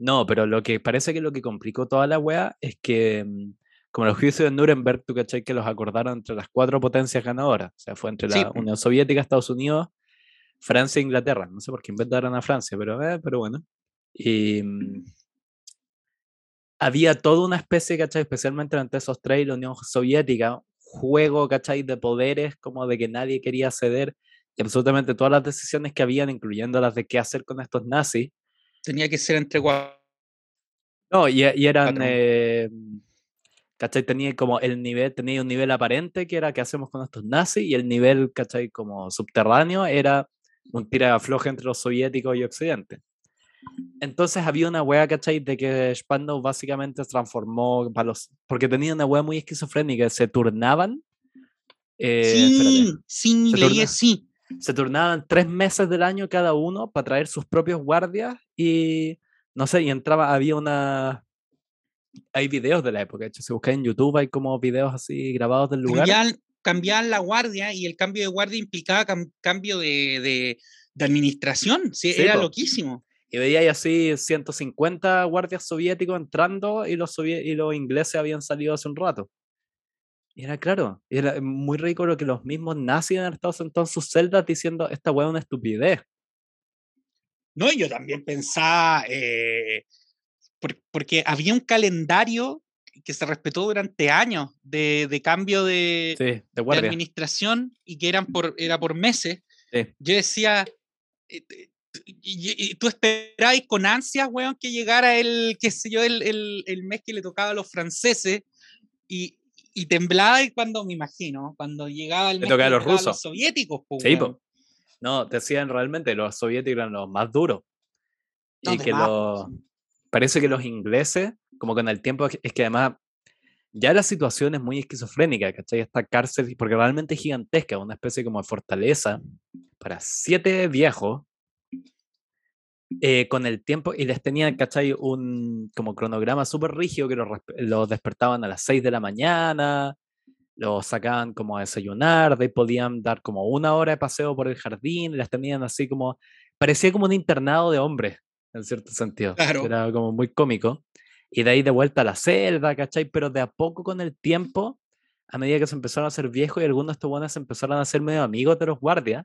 No, pero lo que parece que lo que complicó toda la wea es que, mm, como los juicios de Nuremberg, tú cachai que los acordaron entre las cuatro potencias ganadoras. O sea, fue entre la Unión Soviética, Estados Unidos, Francia e Inglaterra. No sé por qué inventaron a Francia, pero, eh, pero bueno. Y, mm, había toda una especie, ¿cachai? Especialmente entre esos tres y la Unión Soviética, juego, ¿cachai? De poderes, como de que nadie quería ceder, y absolutamente todas las decisiones que habían, incluyendo las de qué hacer con estos nazis. Tenía que ser entre No, y, eran, eh, ¿cachai? Tenía como el nivel, tenía un nivel aparente que era qué hacemos con estos nazis, y el nivel, ¿cachai? Como subterráneo era un tira afloje entre los soviéticos y occidente. Entonces había una wea, ¿cachai? De que Spandau básicamente se transformó para los, porque tenía una wea muy esquizofrénica, se turnaban. Eh, sí, sí, se sí. Se turnaban tres meses del año cada uno para traer sus propios guardias y no sé, y entraba, había una, hay videos de la época, de hecho, si buscáis en YouTube hay como videos así grabados del lugar. Cambiaban, la guardia y el cambio de guardia implicaba cambio de, de, administración, sí, era loquísimo y veía así 150 guardias soviéticos entrando y los, y los ingleses habían salido hace un rato. Y era claro, era muy rico lo que los mismos nazis han estado sentados en sus celdas diciendo, esta hueá es una estupidez. No, yo también pensaba, eh, porque había un calendario que se respetó durante años de, cambio de, administración y que eran por, era por meses. Yo decía, eh, y, tú esperabas con ansias, weón, que llegara el, qué sé yo, el, el, el mes que le tocaba a los franceses y, y temblaba cuando, me imagino, cuando llegaba el mes que los rusos. los soviéticos. sí, No, decían realmente, los soviéticos eran los más duros. y que los, parece que los ingleses, como con el tiempo, es que además ya la situación es muy esquizofrénica, ¿cachai? Esta cárcel, porque realmente es gigantesca, una especie como de fortaleza para siete viejos, eh, con el tiempo, y les tenían, ¿cachai? Un como cronograma súper rígido que los, los, despertaban a las 6 de la mañana, los sacaban como a desayunar, de ahí podían dar como una hora de paseo por el jardín, las tenían así como, parecía como un internado de hombres, en cierto sentido. Claro. Era como muy cómico. Y de ahí de vuelta a la celda, ¿cachai? Pero de a poco con el tiempo, a medida que se empezaron a hacer viejos y algunos de estos buenos empezaron a ser medio amigos de los guardias,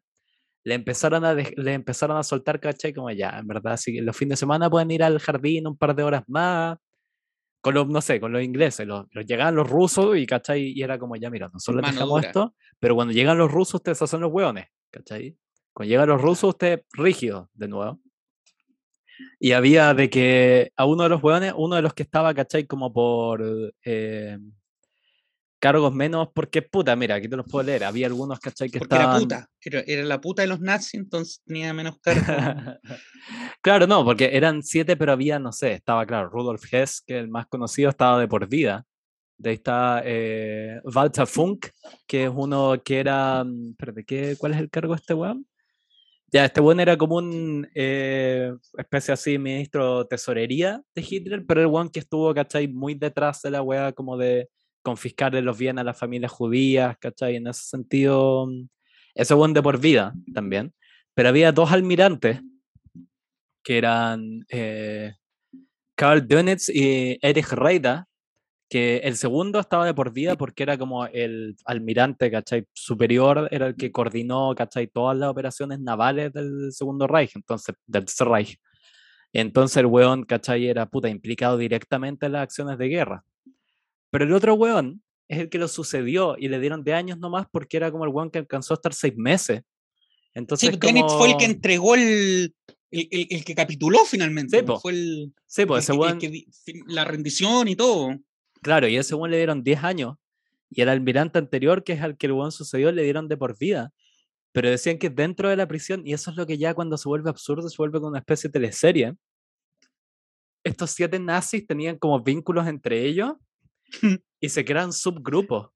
le empezaron a, le empezaron a soltar, ¿cachai? Como ya, en verdad, así que los fines de semana pueden ir al jardín un par de horas más, con los, no sé, con los ingleses, los, llegaban los rusos y, ¿cachai? Y era como, ya, mira, nosotros les dejamos esto, pero cuando llegan los rusos, ustedes hacen los hueones, ¿cachai? Cuando llegan los rusos, usted rígido, de nuevo. Y había de que a uno de los hueones, uno de los que estaba, ¿cachai? Como por eh, cargos menos, porque puta, mira, aquí te los puedo leer. Había algunos, ¿cachai? Que porque estaban... era puta, era, era, la puta de los nazis, entonces tenía menos cargos. claro, no, porque eran siete, pero había, no sé, estaba claro, Rudolf Hess, que el más conocido, estaba de por vida. De ahí está eh, Walter Funk, que es uno que era. ¿de ¿qué, ¿cuál es el cargo de este weón? Ya, este weón era como un eh, especie así, ministro tesorería de Hitler, pero el weón que estuvo, ¿cachai? Muy detrás de la weá, como de confiscarle los bienes a las familias judías, ¿cachai? En ese sentido, ese buen de por vida también. Pero había dos almirantes que eran eh, Karl Dönitz y Erich Reida, que el segundo estaba de por vida porque era como el almirante, ¿cachai? Superior, era el que coordinó, ¿cachai? Todas las operaciones navales del Segundo Reich, entonces, del Tercer Reich. Entonces el weón, ¿cachai? Era puta implicado directamente en las acciones de guerra. Pero el otro weón es el que lo sucedió y le dieron de años nomás porque era como el weón que alcanzó a estar seis meses. Entonces, sí, como... fue el que entregó el, el, el, el que capituló finalmente. Sí, po. Fue el, Sí, pues ese weón, que- la rendición y todo. claro, y a ese weón le dieron 10 años. Y al almirante anterior, que es al que el weón sucedió, le dieron de por vida. Pero decían que dentro de la prisión, y eso es lo que ya cuando se vuelve absurdo, se vuelve como una especie de teleserie. Estos siete nazis tenían como vínculos entre ellos y se crean subgrupos.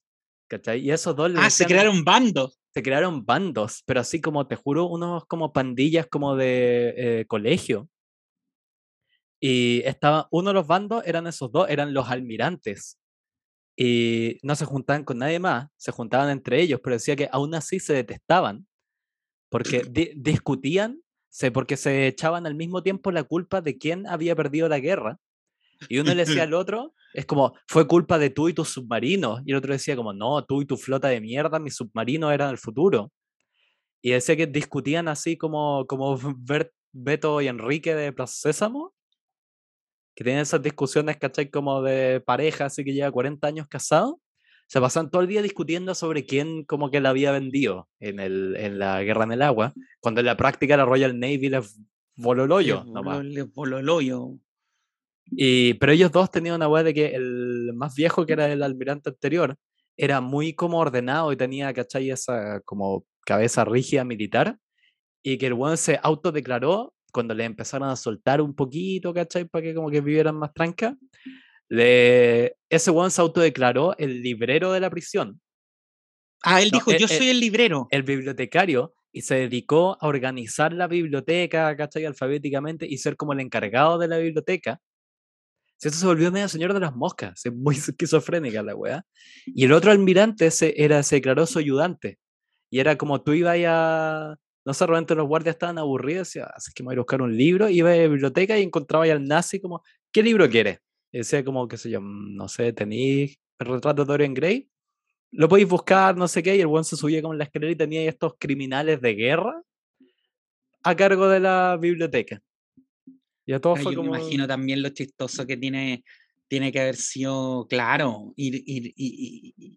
¿Cachai? Y esos dos Ah, se crearon bandos. se crearon bandos, pero así como te juro, unos como pandillas como de eh, colegio. Y estaba, uno de los bandos eran esos dos, eran los almirantes. Y no se juntaban con nadie más, se juntaban entre ellos, pero decía que aún así se detestaban, porque di- discutían, porque se echaban al mismo tiempo la culpa de quién había perdido la guerra. Y uno le decía al otro, es como, fue culpa de tú y tus submarinos. Y el otro decía como, no, tú y tu flota de mierda, mis submarinos eran el futuro. Y decía que discutían así como, como Bert- Beto y Enrique de Plaza Sésamo, que tenían esas discusiones, ¿cachai? Como de pareja, así que lleva 40 años casado. Se pasan todo el día discutiendo sobre quién como que la había vendido en, el, en la guerra en el agua, cuando en la práctica la Royal Navy les voló el hoyo. Les nomás. voló- les voló el hoyo. Y, pero ellos dos tenían una weá de que el más viejo, que era el almirante anterior, era muy como ordenado y tenía, ¿cachai? Esa como cabeza rígida militar. Y que el weón se autodeclaró cuando le empezaron a soltar un poquito, ¿cachai? Para que como que vivieran más tranca. Le... Ese weón se autodeclaró el librero de la prisión, Ah, él No, dijo, eh, yo eh, soy el librero. el bibliotecario, y se dedicó a organizar la biblioteca, ¿cachai? Alfabéticamente y ser como el encargado de la biblioteca. Eso se volvió medio señor de las moscas, es muy esquizofrénica la weá. Y el otro almirante se, era, se declaró su ayudante. Y era como tú ibas a. No sé, realmente los guardias estaban aburridos, decía, así que me voy a buscar un libro, iba a la biblioteca y encontraba ahí al nazi como, ¿qué libro quieres? Y decía como, qué sé yo, "Mm, no sé, tenéis el retrato de Dorian Gray, lo podéis buscar, no sé qué, y el buen se subía como en la escalera y tenía estos criminales de guerra a cargo de la biblioteca. Y a todos fue yo como... me imagino también lo chistoso que tiene, tiene que haber sido, claro, ir, ir-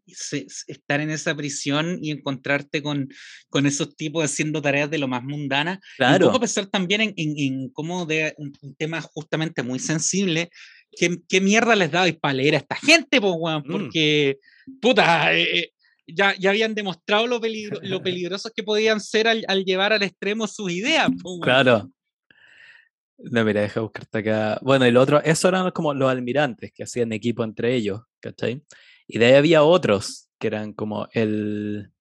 se- se- estar en esa prisión y encontrarte con, con esos tipos haciendo tareas de lo más mundanas. Y un Claro, poco pensar también en, en, en cómo de un, un tema justamente muy sensible, ¿qué, qué mierda les daba para leer a esta gente, pues, weón? Mm. Porque, puta, eh, eh, ya, ya habían demostrado lo, peligro, lo peligrosos que podían ser al, al llevar al extremo sus ideas, pues, weón. claro. No, mira, deja buscarte acá. Bueno, y lo otro, eso eran como los almirantes que hacían equipo entre ellos, ¿cachai? Y de ahí había otros que eran como el.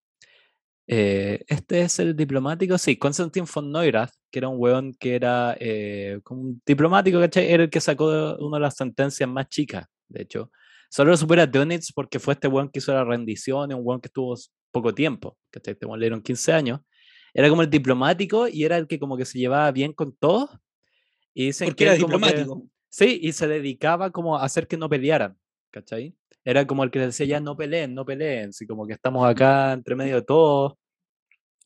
eh, este es el diplomático, sí, Konstantin von Neurath, que era un weón que era eh, como un diplomático, ¿cachai? Era el que sacó una de las sentencias más chicas, de hecho. Solo lo supera Dönitz porque fue este weón que hizo la rendición, un weón que estuvo poco tiempo, ¿cachai? Este weón le dieron 15 años. Era como el diplomático y era el que como que se llevaba bien con todos. Y dicen Porque que era como que- diplomático. Sí, y se dedicaba como a hacer que no pelearan, ¿cachai? Era como el que decía, ya no peleen, no peleen, así como que estamos acá entre medio de todos,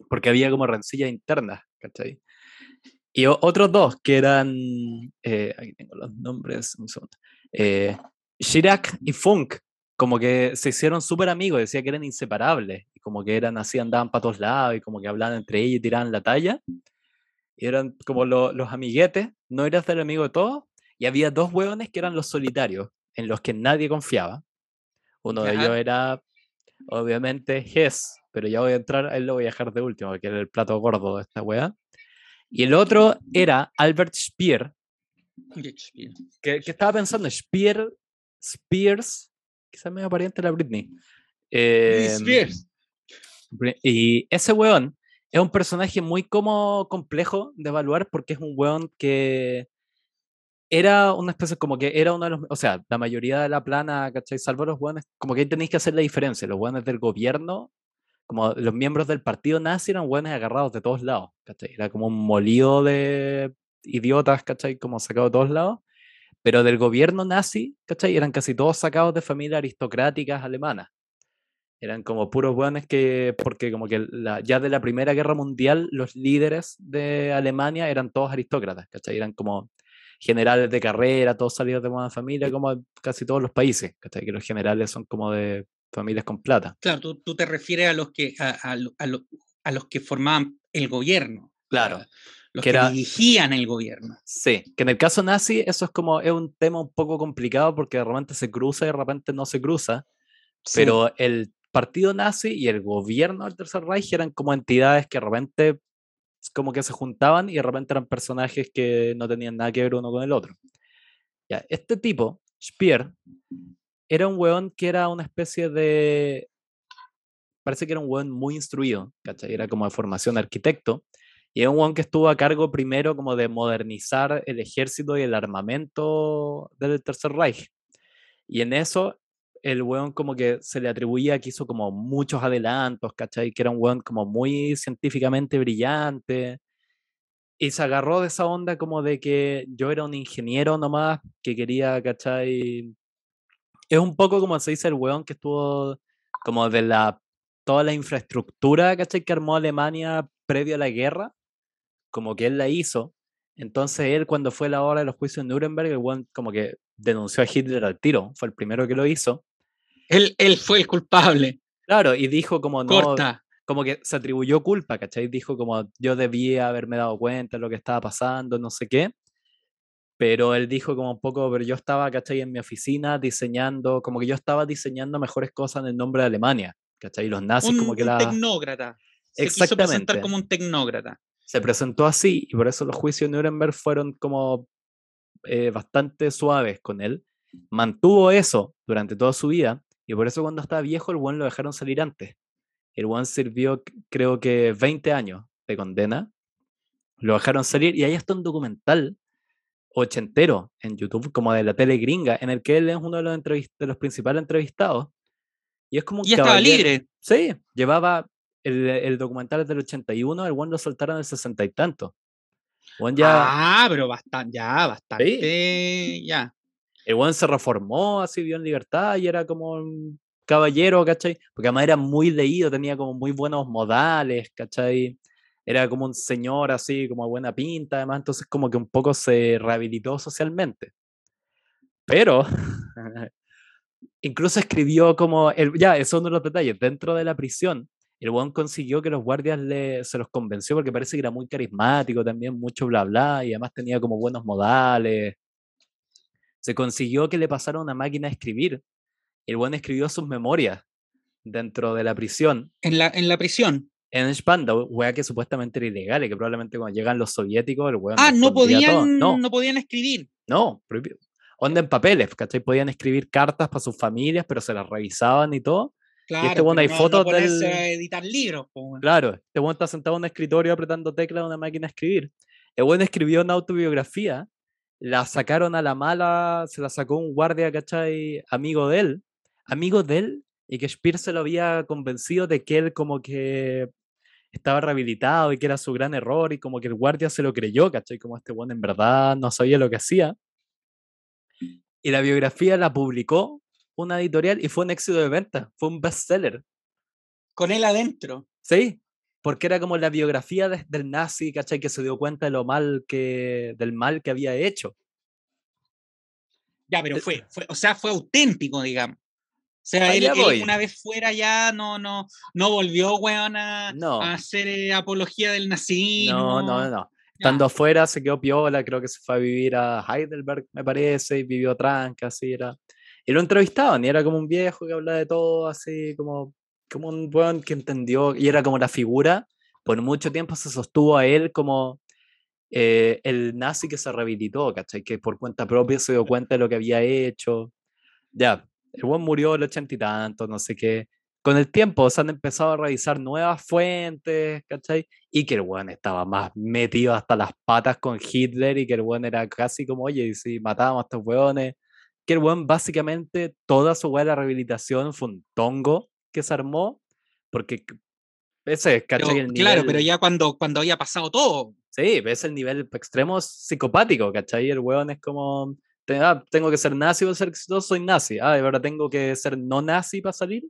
porque había como rencillas internas, ¿cachai? Y otros dos que eran, eh, aquí tengo los nombres, un segundo, eh, Chirac y Funk, como que se hicieron súper amigos, decía que eran inseparables, y como que eran así, andaban para todos lados, y como que hablaban entre ellos y tiraban la talla, y eran como lo- los amiguetes, no eras del amigo de todos, y había dos hueones que eran los solitarios, en los que nadie confiaba. Uno de Ya. ellos era, obviamente, Hess, pero ya voy a entrar, a él lo voy a dejar de último, que era el plato gordo de esta wea. Y el otro era Albert Speer, que, que estaba pensando, Speer, Spears, quizás medio pariente de la Britney. Em, Spears. Y ese weón es un personaje muy como complejo de evaluar porque es un weón que era una especie como que era uno de los, o sea, la mayoría de la plana, ¿cachai? Salvo los weones, como que ahí tenéis que hacer la diferencia. Los weones del gobierno, como los miembros del partido nazi eran weones agarrados de todos lados, ¿cachai? Era como un molido de idiotas, ¿cachai? Como sacados de todos lados. Pero del gobierno nazi, ¿cachai? Eran casi todos sacados de familias aristocráticas alemanas. Eran como puros buenos que, porque como que la- ya de la Primera Guerra Mundial, los líderes de Alemania eran todos aristócratas, ¿cachai? Eran como generales de carrera, todos salidos de buena familia, como casi todos los países, ¿cachai? Que los generales son como de familias con plata. Claro, tú, tú te refieres a los que a, a a lo- a los que formaban el gobierno. Claro. Los Que que, era- dirigían el gobierno. Sí, que en el caso nazi eso es como, es un tema un poco complicado porque de repente se cruza y de repente no se cruza, Sí. pero el partido nazi y el gobierno del Tercer Reich eran como entidades que de repente como que se juntaban y de repente eran personajes que no tenían nada que ver uno con el otro. Ya, este tipo, Speer, era un weón que era una especie de... Parece que era un weón muy instruido, ¿cachai? Era como de formación arquitecto. Y era un weón que estuvo a cargo primero como de modernizar el ejército y el armamento del Tercer Reich. Y en eso el weón como que se le atribuía que hizo como muchos adelantos, ¿cachai? Que era un weón como muy científicamente brillante. Y se agarró de esa onda como de que yo era un ingeniero nomás que quería, ¿cachai? Es un poco como se dice el weón que estuvo como de la toda la infraestructura, ¿cachai? Que armó Alemania previo a la guerra, como que él la hizo. Entonces él cuando fue la hora de los juicios en Nuremberg, el weón como que denunció a Hitler al tiro, fue el primero que lo hizo. Él, él fue el culpable. Claro, y dijo como no, Corta. como que se atribuyó culpa, ¿cachai? Dijo como yo debía haberme dado cuenta de lo que estaba pasando, no sé qué. Pero él dijo como un poco, pero yo estaba, ¿cachai? En mi oficina diseñando, como que yo estaba diseñando mejores cosas en el nombre de Alemania, ¿cachai? Los nazis Un, como que un la... tecnócrata. Se quiso presentar Exactamente. como un tecnócrata. se presentó así y por eso los juicios de Nuremberg fueron como eh, bastante suaves con él. Mantuvo eso durante toda su vida y por eso cuando estaba viejo el buen lo dejaron salir antes. El buen sirvió creo que 20 años de condena. Lo dejaron salir y ahí está un documental ochentero en YouTube, como de la tele gringa, en el que él es uno de los, de los principales entrevistados. Y es como un Y ya estaba libre. Sí, llevaba el, el documental es del 81, el buen lo soltaron en el 60 y tanto. Buen ya, Ah, pero bastante, ya, bastante. Ya. El buen se reformó, así vio en libertad y era como un caballero, ¿cachai? Porque además era muy leído, tenía como muy buenos modales, ¿cachai? Era como un señor así, como buena pinta, además, entonces como que un poco se rehabilitó socialmente. Pero incluso escribió como, el, ya, son uno de los detalles, dentro de la prisión, el buen consiguió que los guardias le, se los convenció porque parece que era muy carismático también, mucho bla bla, y además tenía como buenos modales. Se consiguió que le pasara una máquina a escribir. El buen escribió sus memorias dentro de la prisión. En la, en la prisión. en Spandau, wea que supuestamente era ilegal y que probablemente cuando llegan los soviéticos, el weón Ah, no podían, No, no. podían escribir. no. Onda en papeles, ¿cachai? Podían escribir cartas para sus familias, pero se las revisaban y todo. Claro, este bueno, hay no, fotos no del- a editar libros. weón. Claro, este weón está sentado en un escritorio apretando teclas de una máquina de escribir. El weón escribió una autobiografía, la sacaron a la mala, se la sacó un guardia, ¿cachai? Amigo de él, amigo de él, y que Speer se lo había convencido de que él como que estaba rehabilitado y que era su gran error y como que el guardia se lo creyó, ¿cachai? Como este weón en verdad no sabía lo que hacía. Y la biografía la publicó una editorial y fue un éxito de venta, fue un bestseller. Con él adentro. Sí, porque era como la biografía de- del nazi, ¿cachai? Que se dio cuenta de lo mal que, del mal que había hecho. Ya, pero fue, fue, o sea, fue auténtico, digamos. O sea, él, él una vez fuera ya no, no, no volvió, weón, a, No. a hacer eh, apología del nazismo. No, no, no. Estando afuera se quedó piola, creo que se fue a vivir a Heidelberg, me parece, y vivió tranca, así era. Y lo entrevistaban, y era como un viejo que hablaba de todo, así como, como un weón que entendió, y era como la figura, por mucho tiempo se sostuvo a él como eh, el nazi que se rehabilitó, ¿cachai? Que por cuenta propia se dio cuenta de lo que había hecho. Ya, el buen murió el ochenta y tanto, no sé qué. Con el tiempo se han empezado a revisar nuevas fuentes, ¿cachai? Y que el buen estaba más metido hasta las patas con Hitler y que el buen era casi como, oye, y si matábamos a estos weones. Que el buen básicamente toda su weá de la rehabilitación fue un tongo que se armó, porque ese es, claro, pero ya cuando, cuando había pasado todo. Sí, es el nivel extremo psicopático, ¿cachai? El weón es como, ah, tengo que ser nazi para ser exitoso, soy nazi. Ah, ¿de verdad tengo que ser no nazi para salir?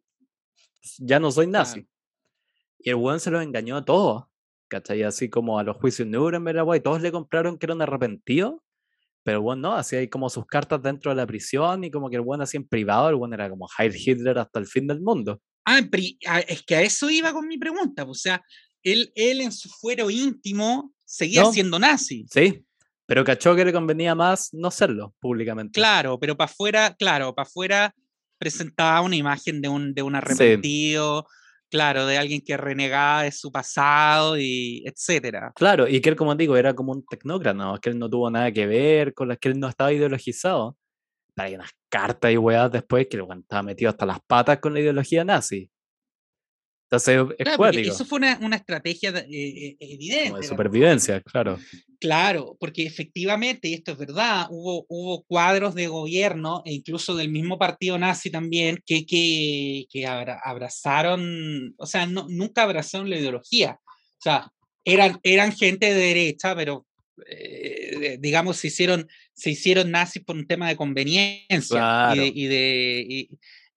Ya no soy nazi. Claro. Y el weón se los engañó a todos, ¿cachai? Así como a los juicios Nuremberg, y todos le compraron que era un arrepentido, pero el weón no, hacía ahí como sus cartas dentro de la prisión y como que el weón así en privado, el weón era como Heil Hitler hasta el fin del mundo. Ah, ah, es que a eso iba con mi pregunta. pues, O sea, él, él en su fuero íntimo seguía No. siendo nazi. Sí, pero cachó que le convenía más no serlo públicamente. Claro, pero para afuera, claro, para afuera presentaba una imagen de un, de un arrepentido, claro, de alguien que renegaba de su pasado y etcétera. Claro, y que él, como digo, era como un tecnócrata, ¿no? que él no tuvo nada que ver, con las que él no estaba ideologizado. Hay unas cartas y weas después que el weón estaba metido hasta las patas con la ideología nazi. Entonces, es Claro, eso fue una, una estrategia eh, eh, evidente. como de supervivencia, claro. Claro, porque efectivamente, y esto es verdad, hubo, hubo cuadros de gobierno e incluso del mismo partido nazi también que, que, que abra- abrazaron, o sea, no, nunca abrazaron la ideología. O sea, eran, eran gente de derecha, pero eh, digamos, se hicieron, se hicieron nazis por un tema de conveniencia Claro. y de, y de, y-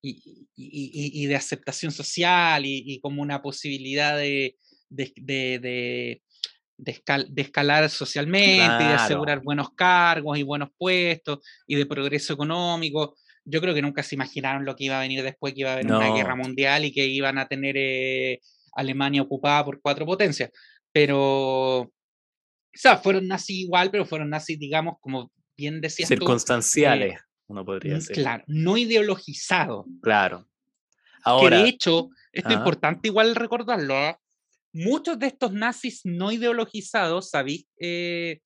y- y- y- de aceptación social y, y como una posibilidad de, de, de- de- escal- escalar socialmente y de Claro. asegurar buenos cargos y buenos puestos y de progreso económico. Yo creo que nunca se imaginaron lo que iba a venir después, que iba a haber una guerra No. mundial y que iban a tener eh, Alemania ocupada por cuatro potencias. Pero, o sea, fueron nazis igual, pero fueron nazis, digamos, como bien decías Circunstanciales, uno podría decir. claro, no ideologizados. Claro. Que Ahora, de hecho, esto es importante igual recordarlo, ¿ah? muchos de estos nazis no ideologizados, ¿sabéis eh,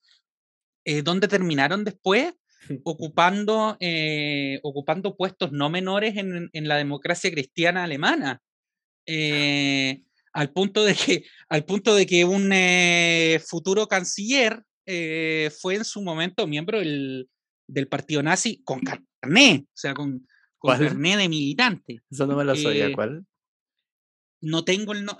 eh, dónde terminaron después? ocupando, eh, ocupando puestos no menores en, en la democracia cristiana alemana. Eh, al, punto de que, al punto de que un eh, futuro canciller eh, fue en su momento miembro del, del partido nazi con carné, o sea, con, con carné de militante. eso no me lo sabía. eh, ¿Cuál? No tengo el... No,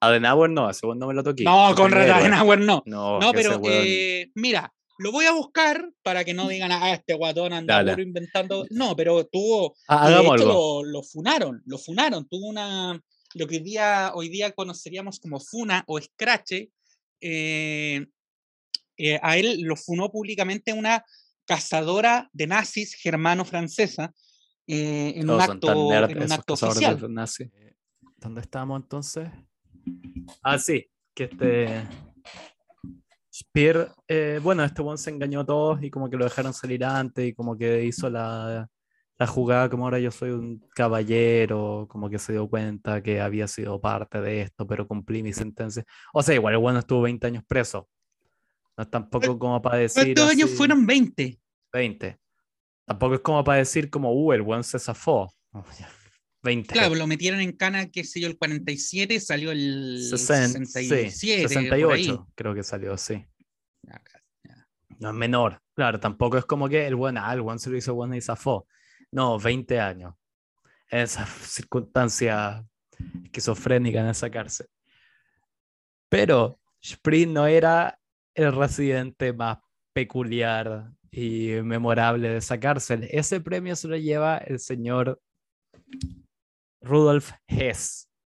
Adenauer no, ese no me lo toqué. no, con. Adenauer no. No, No, pero eh, mira, lo voy a buscar para que no digan, ah, este guatón anda puro inventando. No, pero tuvo, Ah, lo funaron, lo funaron. Tuvo una, lo que hoy día, hoy día conoceríamos como funa o escrache. eh, eh, a él lo funó públicamente una cazadora de nazis germano-francesa eh, en, un acto, nerd en un acto de oficial. nazi. ¿Dónde estamos entonces? Ah, sí, que este. Speer, eh, bueno, este buen se engañó a todos y como que lo dejaron salir antes y como que hizo la, la jugada como ahora yo soy un caballero, como que se dio cuenta que había sido parte de esto, pero cumplí mi sentencia. O sea, igual el bueno estuvo 20 años preso. No es tampoco como para decir. ¿Cuántos años fueron 20? 20. Tampoco es como para decir como, uh, el buen se zafó. 20. Claro, lo metieron en cana, qué sé yo, el 47, salió el 60, 67. sí, 68, creo que salió, sí. No es menor, claro, tampoco es como que el buen, ah, el buen se lo hizo bueno y zafó. No, 20 años. En esa circunstancia esquizofrénica en esa cárcel. Pero Sprint no era el residente más peculiar y memorable de esa cárcel. Ese premio se lo lleva el señor Rudolf Hess.